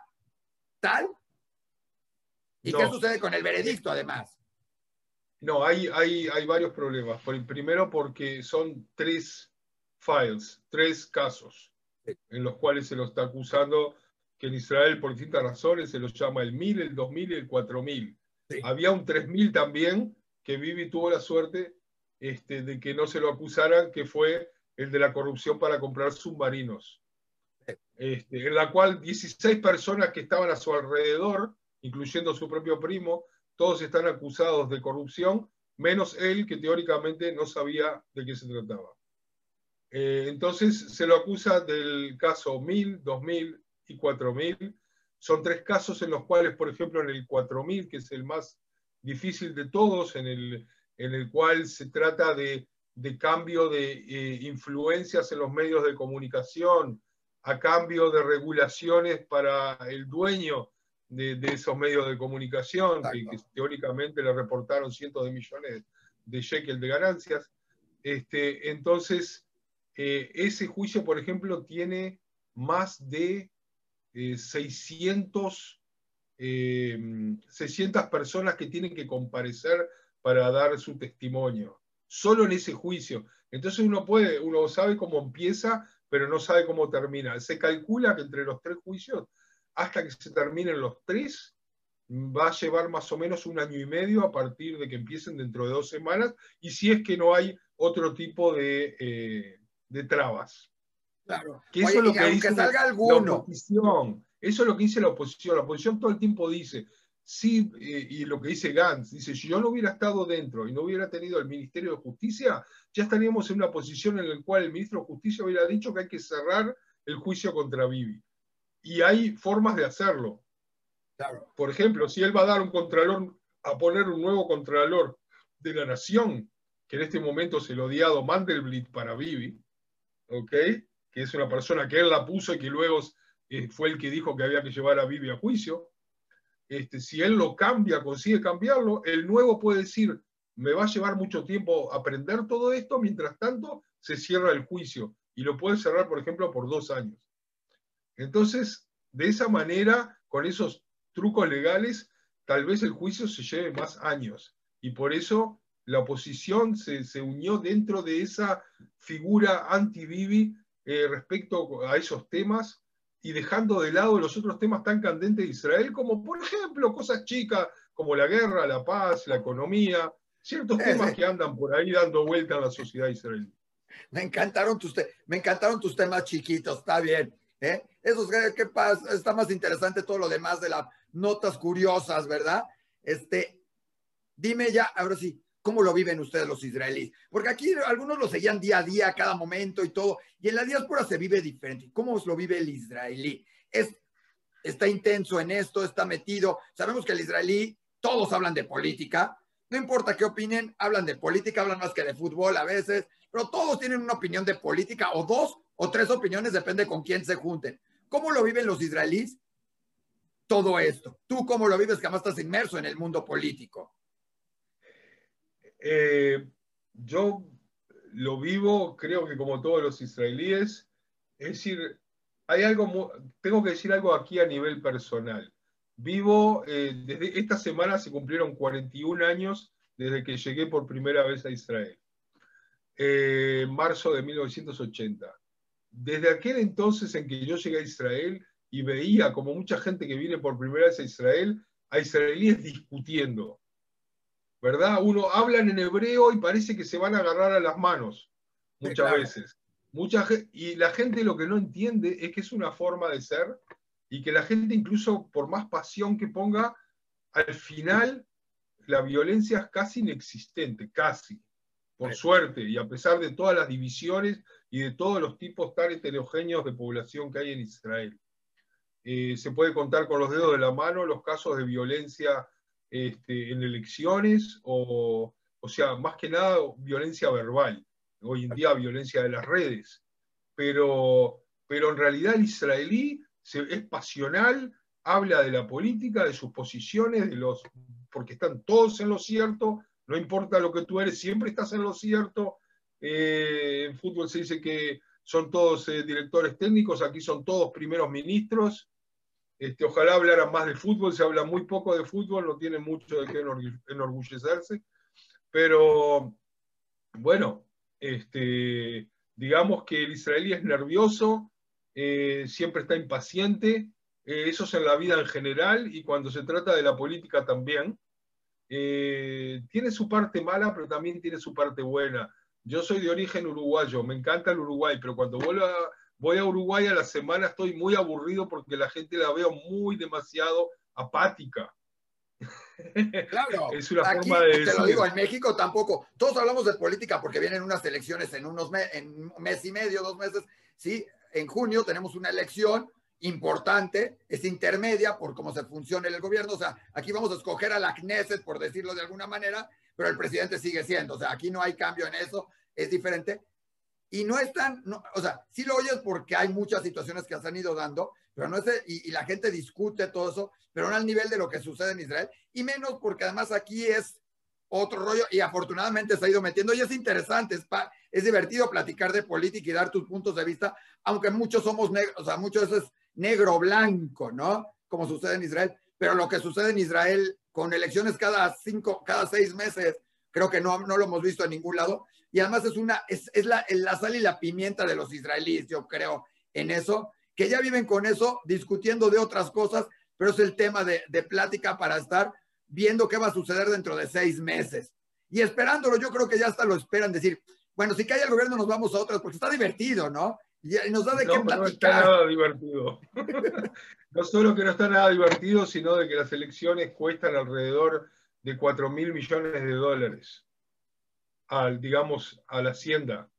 tal. ¿Y qué sucede con el veredicto además? No, hay, hay, hay varios problemas. Primero porque son tres files, tres casos en los cuales se lo está acusando que en Israel por distintas razones se los llama el 1000, el 2000 y el 4000. Había un 3000 también que Vivi tuvo la suerte este, de que no se lo acusaran, que fue el de la corrupción para comprar submarinos. Este, en la cual 16 personas que estaban a su alrededor, incluyendo su propio primo, todos están acusados de corrupción, menos él que teóricamente no sabía de qué se trataba. Eh, entonces se lo acusa del caso 1000, 2000 y 4000. Son tres casos en los cuales, por ejemplo, en el 4000, que es el más difícil de todos, en el, en el cual se trata de, de cambio de eh, influencias en los medios de comunicación, a cambio de regulaciones para el dueño de, esos medios de comunicación, que, teóricamente le reportaron cientos de millones de shekels de ganancias. Este, entonces, eh, ese juicio, por ejemplo, tiene más de 600 600 eh, personas que tienen que comparecer para dar su testimonio, solo en ese juicio. Entonces uno puede, uno sabe cómo empieza, pero no sabe cómo termina. Se calcula que entre los tres juicios, hasta que se terminen los tres, va a llevar más o menos un año y medio a partir de que empiecen dentro de dos semanas, y si es que no hay otro tipo de, eh, de trabas. Claro. Que eso es lo que dice salga alguno. la oposición. Eso es lo que dice la oposición. La oposición todo el tiempo dice, sí, eh, y lo que dice Gantz, dice, si yo no hubiera estado dentro y no hubiera tenido el Ministerio de Justicia, ya estaríamos en una posición en la cual el ministro de Justicia hubiera dicho que hay que cerrar el juicio contra Bibi. Y hay formas de hacerlo. Claro. Por ejemplo, si él va a dar un contralor, a poner un nuevo contralor de la nación, que en este momento se lo odiado Mandelblit para Bibi, ¿ok? Que es una persona que él la puso y que luego eh, fue el que dijo que había que llevar a Bibi a juicio. Este, si él lo cambia, consigue cambiarlo, el nuevo puede decir, me va a llevar mucho tiempo aprender todo esto, mientras tanto se cierra el juicio y lo puede cerrar, por ejemplo, por dos años. Entonces, de esa manera, con esos trucos legales, tal vez el juicio se lleve más años. Y por eso la oposición se, unió dentro de esa figura anti-Bibi eh, respecto a esos temas y dejando de lado los otros temas tan candentes de Israel, como por ejemplo cosas chicas como la guerra, la paz, la economía, ciertos temas que andan por ahí dando vuelta a la sociedad israelí. Me encantaron tus, me encantaron tus temas chiquitos, está bien. ¿eh? Esos, ¿qué pasa? Está más interesante todo lo demás de las notas curiosas, ¿verdad? Este, dime ya, ahora sí, ¿Cómo lo viven ustedes los israelíes? Porque aquí algunos lo seguían día a día, cada momento y todo, y en la diáspora se vive diferente. ¿Cómo lo vive el israelí? Es, está intenso en esto, está metido. Sabemos que el israelí, todos hablan de política, no importa qué opinen, hablan de política, hablan más que de fútbol a veces, pero todos tienen una opinión de política, o dos o tres opiniones, depende con quién se junten. ¿Cómo lo viven los israelíes? Todo esto. ¿Tú cómo lo vives que además estás inmerso en el mundo político? Eh, yo lo vivo, creo que como todos los israelíes, es decir, hay algo, tengo que decir algo aquí a nivel personal. Vivo, eh, desde esta semana se cumplieron 41 años desde que llegué por primera vez a Israel, eh, en marzo de 1980. Desde aquel entonces en que yo llegué a Israel y veía como mucha gente que viene por primera vez a Israel, a israelíes discutiendo, ¿verdad? Uno hablan en hebreo y parece que se van a agarrar a las manos muchas veces. Mucha, y la gente lo que no entiende es que es una forma de ser y que la gente incluso por más pasión que ponga, al final la violencia es casi inexistente, casi, por suerte, y a pesar de todas las divisiones y de todos los tipos tan heterogéneos de población que hay en Israel. Eh, se puede contar con los dedos de la mano los casos de violencia este, en elecciones o, o sea, más que nada violencia verbal, hoy en día violencia de las redes, pero, pero en realidad el israelí es pasional, habla de la política, de sus posiciones, de los, porque están todos en lo cierto, no importa lo que tú eres, siempre estás en lo cierto. Eh, en fútbol se dice que son todos eh, directores técnicos, aquí son todos primeros ministros, este, ojalá hablaran más de fútbol, se habla muy poco de fútbol, no tiene mucho de qué enorgullecerse, pero bueno, este, digamos que el israelí es nervioso, eh, siempre está impaciente, eh, eso es en la vida en general y cuando se trata de la política también. Eh, tiene su parte mala, pero también tiene su parte buena. Yo soy de origen uruguayo, me encanta el Uruguay, pero cuando vuelvo a, voy a Uruguay a la semana, estoy muy aburrido porque la gente la veo muy demasiado apática. [LAUGHS] Claro, es una forma de te lo digo, en México tampoco. Todos hablamos de política porque vienen unas elecciones en unos en un mes y medio, dos meses. Sí, en junio tenemos una elección importante, es intermedia por cómo se funciona el gobierno. O sea, aquí vamos a escoger a la Knesset, por decirlo de alguna manera, pero el presidente sigue siendo. O sea, aquí no hay cambio en eso, es diferente y no están, o sea, sí lo oyes porque hay muchas situaciones que se han ido dando, pero no es, y, la gente discute todo eso, pero no al nivel de lo que sucede en Israel, y menos porque además aquí es otro rollo y afortunadamente se ha ido metiendo y es interesante, es, es divertido platicar de política y dar tus puntos de vista, aunque muchos somos negros, o sea, muchos es negro-blanco, ¿no? Como sucede en Israel, pero lo que sucede en Israel con elecciones cada cinco, cada seis meses, creo que no, no lo hemos visto en ningún lado. Y además es una, es, es la, la sal y la pimienta de los israelíes, yo creo en eso, que ya viven con eso, discutiendo de otras cosas, pero es el tema de, de plática para estar viendo qué va a suceder dentro de seis meses. Y esperándolo, yo creo que ya hasta lo esperan decir, bueno, si cae el gobierno nos vamos a otras, porque está divertido, ¿no? Y nos da de qué platicar. No está nada divertido. [LAUGHS] no solo que no está nada divertido, sino de que las elecciones cuestan alrededor de 4 mil millones de dólares al, digamos, a la hacienda,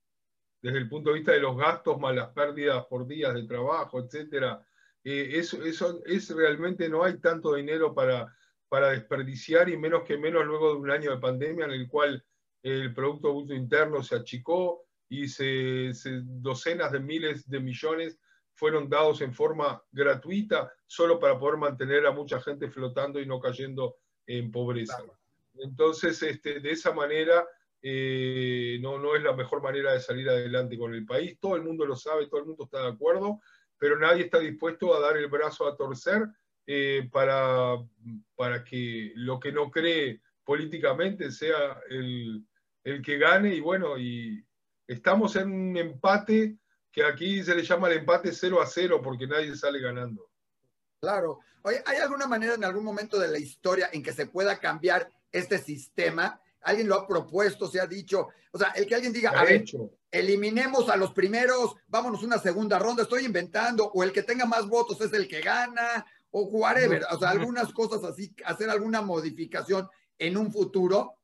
desde el punto de vista de los gastos más las pérdidas por días de trabajo, etcétera. Eh, eso, eso es realmente no hay tanto dinero para, para desperdiciar y menos que menos luego de un año de pandemia en el cual el Producto Bruto Interno se achicó y se, docenas de miles de millones fueron dados en forma gratuita solo para poder mantener a mucha gente flotando y no cayendo en pobreza. Entonces, este, de esa manera, eh, no, no es la mejor manera de salir adelante con el país. Todo el mundo lo sabe, todo el mundo está de acuerdo, pero nadie está dispuesto a dar el brazo a torcer eh, para, para que lo que no cree políticamente sea el, el que gane y bueno, y estamos en un empate que aquí se le llama el empate 0 a 0 porque nadie sale ganando. Claro. Oye, ¿hay alguna manera en algún momento de la historia en que se pueda cambiar este sistema? ¿Alguien lo ha propuesto, se ha dicho? O sea, el que alguien diga, a ver, eliminemos a los primeros, vámonos una segunda ronda, estoy inventando, o el que tenga más votos es el que gana, o whatever. O sea, algunas cosas así, hacer alguna modificación en un futuro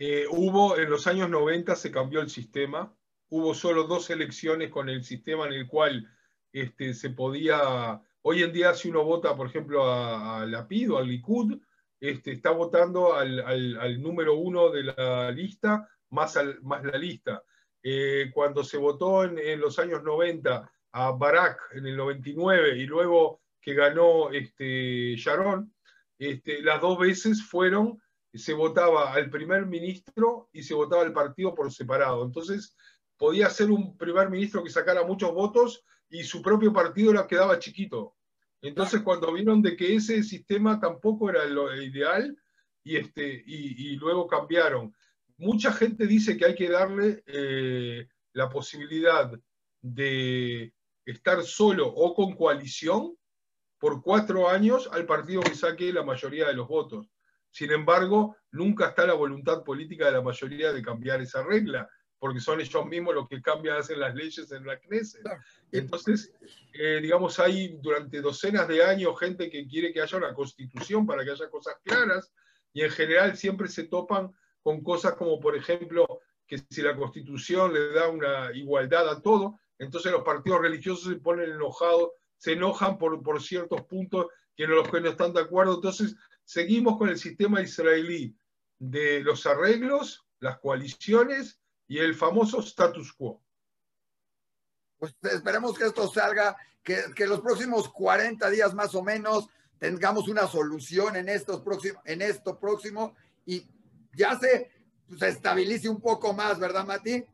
eh, hubo, en los años 90 se cambió el sistema, hubo solo dos elecciones con el sistema en el cual este, se podía, hoy en día si uno vota, por ejemplo, a, a Lapid o al Likud, este, está votando al, número uno de la lista más, más la lista. Eh, cuando se votó en, los años 90 a Barak en el 99 y luego que ganó este, Sharon, este, las dos veces fueron se votaba al primer ministro y se votaba al partido por separado. Entonces, podía ser un primer ministro que sacara muchos votos y su propio partido le quedaba chiquito. Entonces, cuando vieron de que ese sistema tampoco era lo ideal y, este, y, luego cambiaron. Mucha gente dice que hay que darle eh, la posibilidad de estar solo o con coalición por cuatro años al partido que saque la mayoría de los votos. Sin embargo, nunca está la voluntad política de la mayoría de cambiar esa regla, porque son ellos mismos los que cambian, hacen las leyes en la Knesset. Entonces, eh, digamos, hay durante docenas de años gente que quiere que haya una constitución para que haya cosas claras, y en general siempre se topan con cosas como, por ejemplo, que si la constitución le da una igualdad a todo, entonces los partidos religiosos se ponen enojados, se enojan por, por ciertos puntos que los que no están de acuerdo. Entonces, seguimos con el sistema israelí de los arreglos, las coaliciones y el famoso status quo. Pues esperemos que esto salga, que, que los próximos 40 días más o menos tengamos una solución en, estos próximos, en esto próximo y ya se, se estabilice un poco más, ¿verdad, Mati?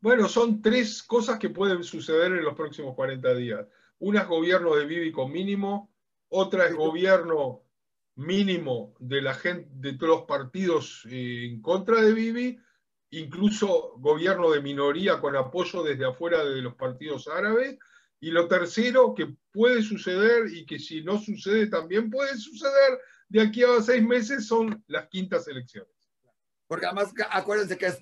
Bueno, son tres cosas que pueden suceder en los próximos 40 días. Una es gobierno de Bibi con mínimo, otra es gobierno mínimo de la gente, de todos los partidos eh, en contra de Bibi, incluso gobierno de minoría con apoyo desde afuera de los partidos árabes. Y lo tercero que puede suceder y que si no sucede también puede suceder de aquí a seis meses son las quintas elecciones. Porque además acuérdense que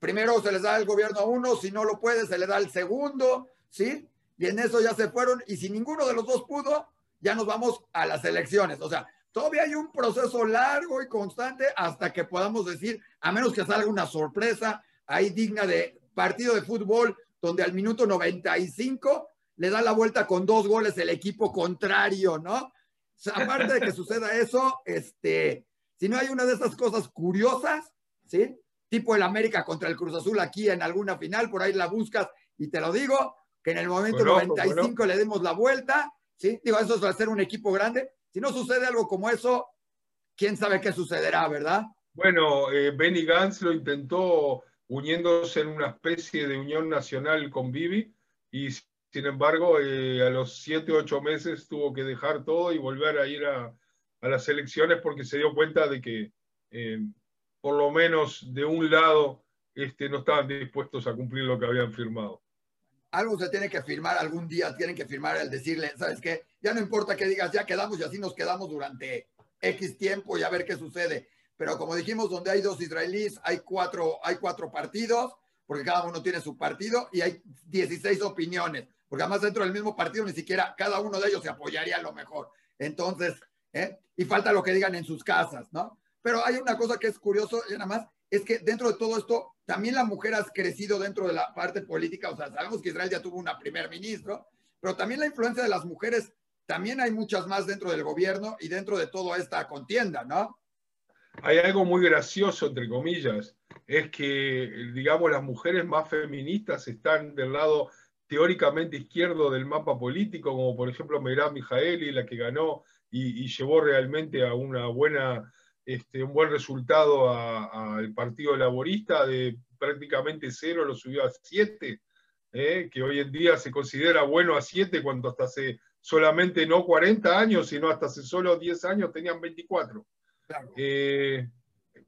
primero se les da el gobierno a uno, si no lo puede se le da el segundo, ¿sí? Y en eso ya se fueron y si ninguno de los dos pudo, ya nos vamos a las elecciones. O sea, Todavía hay un proceso largo y constante hasta que podamos decir, a menos que salga una sorpresa ahí digna de partido de fútbol, donde al minuto 95 le da la vuelta con dos goles el equipo contrario, ¿no? aparte de que suceda eso, este, si no hay una de esas cosas curiosas, ¿sí? Tipo el América contra el Cruz Azul aquí en alguna final, por ahí la buscas y te lo digo, que en el momento 95 le demos la vuelta, ¿sí? Digo, eso es ser un equipo grande, si no sucede algo como eso, quién sabe qué sucederá, ¿verdad? Bueno, eh, Benny Gantz lo intentó uniéndose en una especie de unión nacional con Bibi y sin embargo, eh, a los siete o ocho meses tuvo que dejar todo y volver a ir a, las elecciones porque se dio cuenta de que eh, por lo menos de un lado este, no estaban dispuestos a cumplir lo que habían firmado. Algo se tiene que firmar algún día, tienen que firmar el decirle, ¿sabes qué? Ya no importa que digas, ya quedamos y así nos quedamos durante X tiempo y a ver qué sucede. Pero como dijimos, donde hay dos israelíes, hay cuatro, hay cuatro partidos, porque cada uno tiene su partido y hay 16 opiniones, porque además dentro del mismo partido ni siquiera cada uno de ellos se apoyaría a lo mejor. Entonces, ¿eh? y falta lo que digan en sus casas, ¿no? Pero hay una cosa que es curioso, y nada más, es que dentro de todo esto, también la mujer ha crecido dentro de la parte política, o sea, sabemos que Israel ya tuvo una primer ministro, pero también la influencia de las mujeres, también hay muchas más dentro del gobierno y dentro de toda esta contienda, ¿no? hay algo muy gracioso, entre comillas, es que, digamos, las mujeres más feministas están del lado teóricamente izquierdo del mapa político, como por ejemplo Merab Mijaeli, la que ganó y, llevó realmente a una buena, este, un buen resultado al Partido Laborista, de prácticamente cero lo subió a siete, ¿eh? que hoy en día se considera bueno a siete cuando hasta hace solamente no 40 años, sino hasta hace solo 10 años tenían 24. Eh,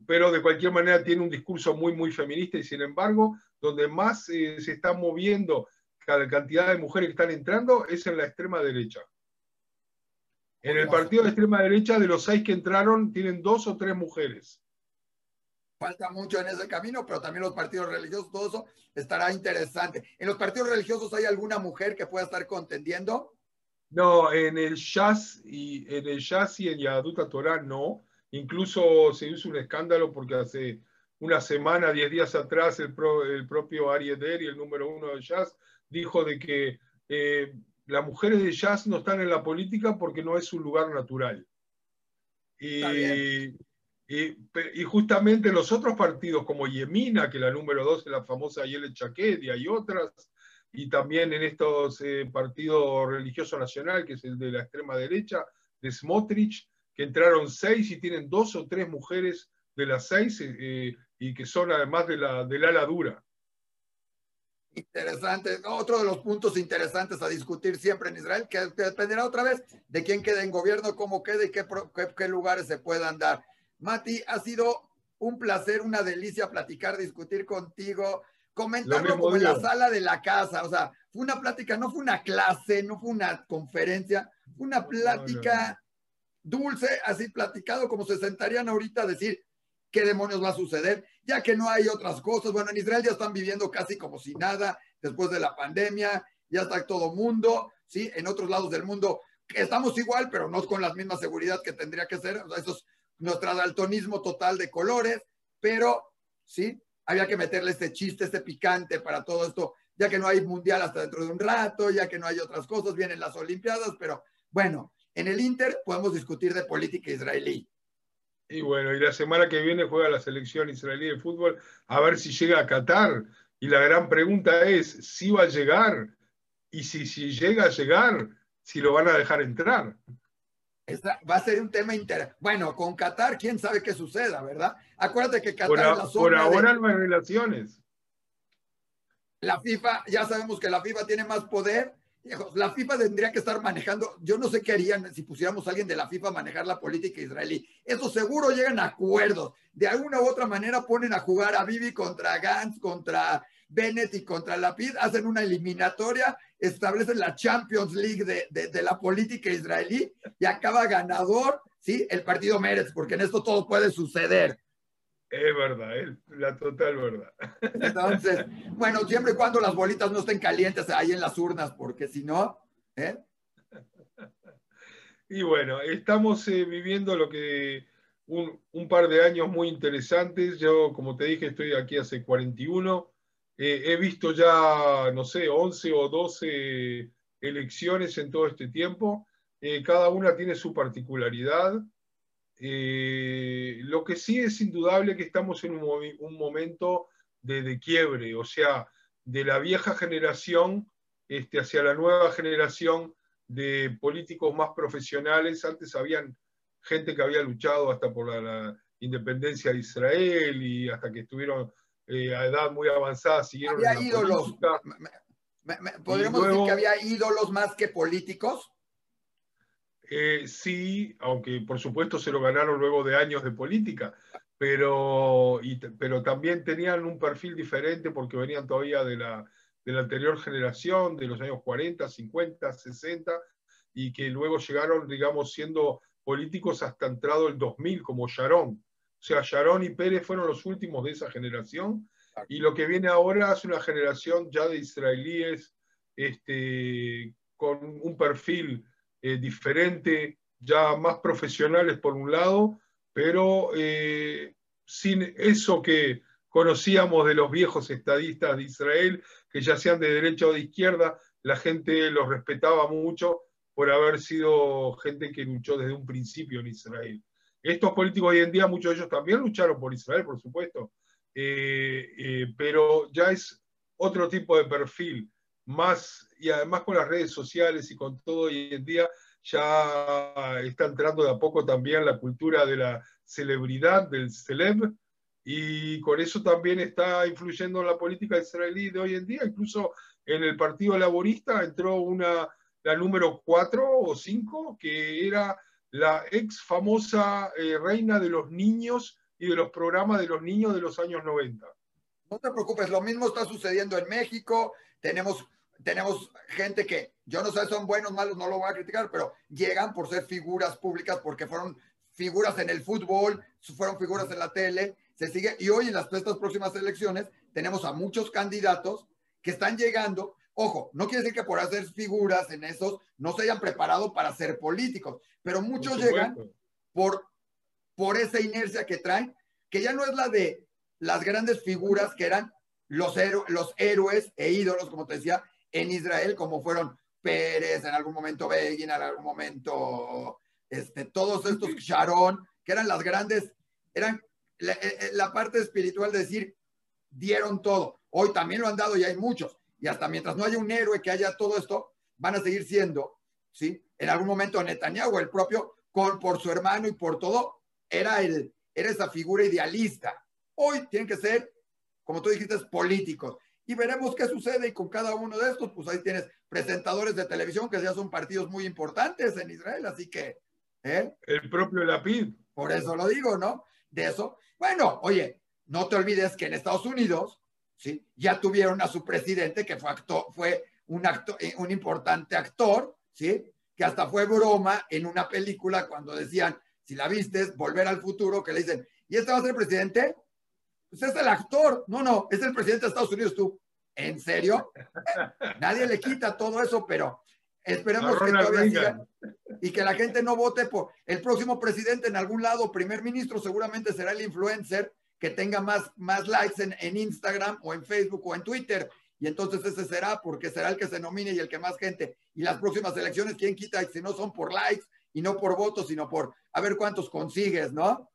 pero de cualquier manera tiene un discurso muy, muy feminista y sin embargo, donde más eh, se está moviendo la cantidad de mujeres que están entrando es en la extrema derecha. En el partido de extrema derecha, de los seis que entraron, tienen dos o tres mujeres. Falta mucho en ese camino, pero también los partidos religiosos, todo eso estará interesante. ¿En los partidos religiosos hay alguna mujer que pueda estar contendiendo? No, en el Jazz y en el Jazz y en Yaduta Torah no. Incluso se hizo un escándalo porque hace una semana, diez días atrás, el, propio Ari Eder el número uno de jazz, dijo de que eh, las mujeres de jazz no están en la política porque no es su lugar natural. Y, y, justamente los otros partidos como Yemina, que la número dos es la famosa Yele Chaquet, y hay otras, y también en estos eh, partidos religioso nacional, que es el de la extrema derecha, de Smotrich, que entraron seis y tienen dos o tres mujeres de las seis eh, y que son además de la, del ala dura. Interesante. Otro de los puntos interesantes a discutir siempre en Israel, que, dependerá otra vez de quién quede en gobierno, cómo quede y qué, qué, lugares se puedan dar. Mati, ha sido un placer, una delicia platicar, discutir contigo, comentarlo como en la sala de la casa. O sea, fue una plática, no fue una clase, no fue una conferencia, fue una plática dulce, así platicado, como se sentarían ahorita a decir qué demonios va a suceder, ya que no hay otras cosas. Bueno, en Israel ya están viviendo casi como si nada después de la pandemia, ya está todo mundo, ¿sí? En otros lados del mundo estamos igual, pero no con la misma seguridad que tendría que ser. O sea, eso es nuestro daltonismo total de colores, pero sí, había que meterle este chiste, este picante para todo esto, ya que no hay mundial hasta dentro de un rato, ya que no hay otras cosas, vienen las Olimpiadas, pero bueno, en el Inter podemos discutir de política israelí. Y bueno, y la semana que viene juega la selección israelí de fútbol a ver si llega a Qatar. Y la gran pregunta es si va a llegar y si, si llega a llegar, si lo van a dejar entrar. va a ser un tema interesante. Bueno, con Qatar, quién sabe qué suceda, ¿verdad? Acuérdate que Qatar por, la por ahora no hay relaciones. La FIFA, ya sabemos que la FIFA tiene más poder la FIFA tendría que estar manejando, yo no sé qué harían si pusiéramos a alguien de la FIFA a manejar la política israelí. Eso seguro llegan a acuerdos. De alguna u otra manera ponen a jugar a Bibi contra Gantz, contra Bennett y contra Lapid, hacen una eliminatoria, establecen la Champions League de, la política israelí y acaba ganador, ¿sí? El partido Mérez, porque en esto todo puede suceder. Es verdad, es la total verdad. Entonces, bueno, siempre y cuando las bolitas no estén calientes ahí en las urnas, porque si no, ¿eh? Y bueno, estamos eh, viviendo lo que un, par de años muy interesantes. Yo, como te dije, estoy aquí hace 41. Eh, he visto ya, no sé, 11 o 12 elecciones en todo este tiempo. cada una tiene su particularidad. Eh, lo que sí es indudable que estamos en un, momento de, quiebre, o sea, de la vieja generación este, hacia la nueva generación de políticos más profesionales. Antes habían gente que había luchado hasta por la, independencia de Israel y hasta que estuvieron eh, a edad muy avanzada siguieron. Había ídolos. ¿Podríamos decir que había ídolos más que políticos? Eh, sí, aunque por supuesto se lo ganaron luego de años de política, pero, pero también tenían un perfil diferente porque venían todavía de la, de la anterior generación, de los años 40, 50, 60, y que luego llegaron, digamos, siendo políticos hasta entrado el 2000, como Sharon. O sea, Sharon y Pérez fueron los últimos de esa generación, y lo que viene ahora es una generación ya de israelíes este, con un perfil eh, diferente, ya más profesionales por un lado, pero eh, sin eso que conocíamos de los viejos estadistas de Israel, que ya sean de derecha o de izquierda, la gente los respetaba mucho por haber sido gente que luchó desde un principio en Israel. Estos políticos hoy en día, muchos de ellos también lucharon por Israel, por supuesto, eh, eh, pero ya es otro tipo de perfil, más y además con las redes sociales y con todo hoy en día ya está entrando de a poco también la cultura de la celebridad, del celeb, y con eso también está influyendo en la política israelí de hoy en día. Incluso en el Partido Laborista entró una, la número 4 o 5, que era la ex famosa eh, reina de los niños y de los programas de los niños de los años 90. No te preocupes, lo mismo está sucediendo en México. Tenemos, tenemos gente que, yo no sé, son buenos, malos, no lo voy a criticar, pero llegan por ser figuras públicas porque fueron figuras en el fútbol, fueron figuras en la tele, se sigue, y hoy en las estas próximas elecciones tenemos a muchos candidatos que están llegando. Ojo, no quiere decir que por hacer figuras en esos no se hayan preparado para ser políticos, pero muchos llegan por, por esa inercia que traen, que ya no es la de las grandes figuras que eran los, los héroes e ídolos, como te decía, en Israel, como fueron Pérez, en algún momento Begin, en algún momento este, todos estos Sharon, que eran las grandes, eran la, eh, eh, la, parte espiritual de decir, dieron todo. Hoy también lo han dado y hay muchos. Y hasta mientras no haya un héroe que haya todo esto, van a seguir siendo, ¿sí? En algún momento Netanyahu, el propio, con, por su hermano y por todo, era, el, era esa figura idealista. Hoy tienen que ser, como tú dijiste, políticos. Y veremos qué sucede y con cada uno de estos, pues ahí tienes presentadores de televisión que ya son partidos muy importantes en Israel, así que ¿Eh? El propio Lapid. Por eso lo digo, ¿no? De eso. Bueno, oye, no te olvides que en Estados Unidos, ¿sí? Ya tuvieron a su presidente que fue, actor, fue un, actor, eh, un importante actor, ¿sí? Que hasta fue broma en una película cuando decían, si la vistes, Volver al Futuro, que le dicen, ¿y este va a ser presidente? Pues es el actor. No, no, es el presidente de Estados Unidos tú. ¿En serio? [LAUGHS] Nadie le quita todo eso, pero esperemos que todavía siga y que la gente no vote por el próximo presidente en algún lado, primer ministro, seguramente será el influencer que tenga más, más likes en, en Instagram o en Facebook o en Twitter. Y entonces ese será porque será el que se nomine y el que más gente. Y las próximas elecciones, ¿quién quita? Si no son por likes y no por votos, sino por a ver cuántos consigues, ¿no?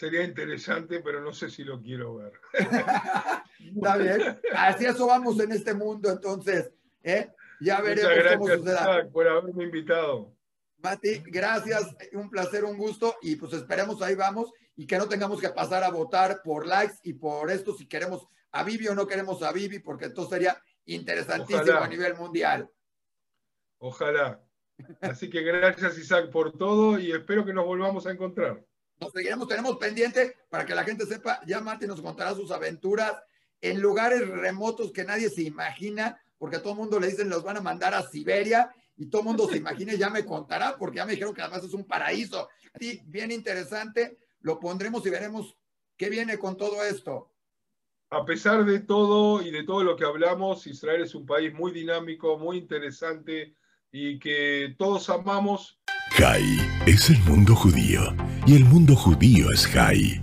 Sería interesante, pero no sé si lo quiero ver. [LAUGHS] Está bien. Así eso vamos en este mundo, entonces. ¿eh? Ya veremos cómo sucederá. por haberme invitado. Mati, gracias, un placer, un gusto y pues esperemos ahí vamos y que no tengamos que pasar a votar por likes y por esto si queremos a Vivi o no queremos a Vivi porque esto sería interesantísimo a nivel mundial. Ojalá. Así que gracias Isaac por todo y espero que nos volvamos a encontrar. Nos seguiremos, tenemos pendiente para que la gente sepa, ya Mati nos contará sus aventuras en lugares remotos que nadie se imagina, porque a todo el mundo le dicen los van a mandar a Siberia y todo el mundo se imagina ya me contará, porque ya me dijeron que además es un paraíso. Sí, bien interesante, lo pondremos y veremos qué viene con todo esto. A pesar de todo y de todo lo que hablamos, Israel es un país muy dinámico, muy interesante y que todos amamos. Jai es el mundo judío y el mundo judío es Jai.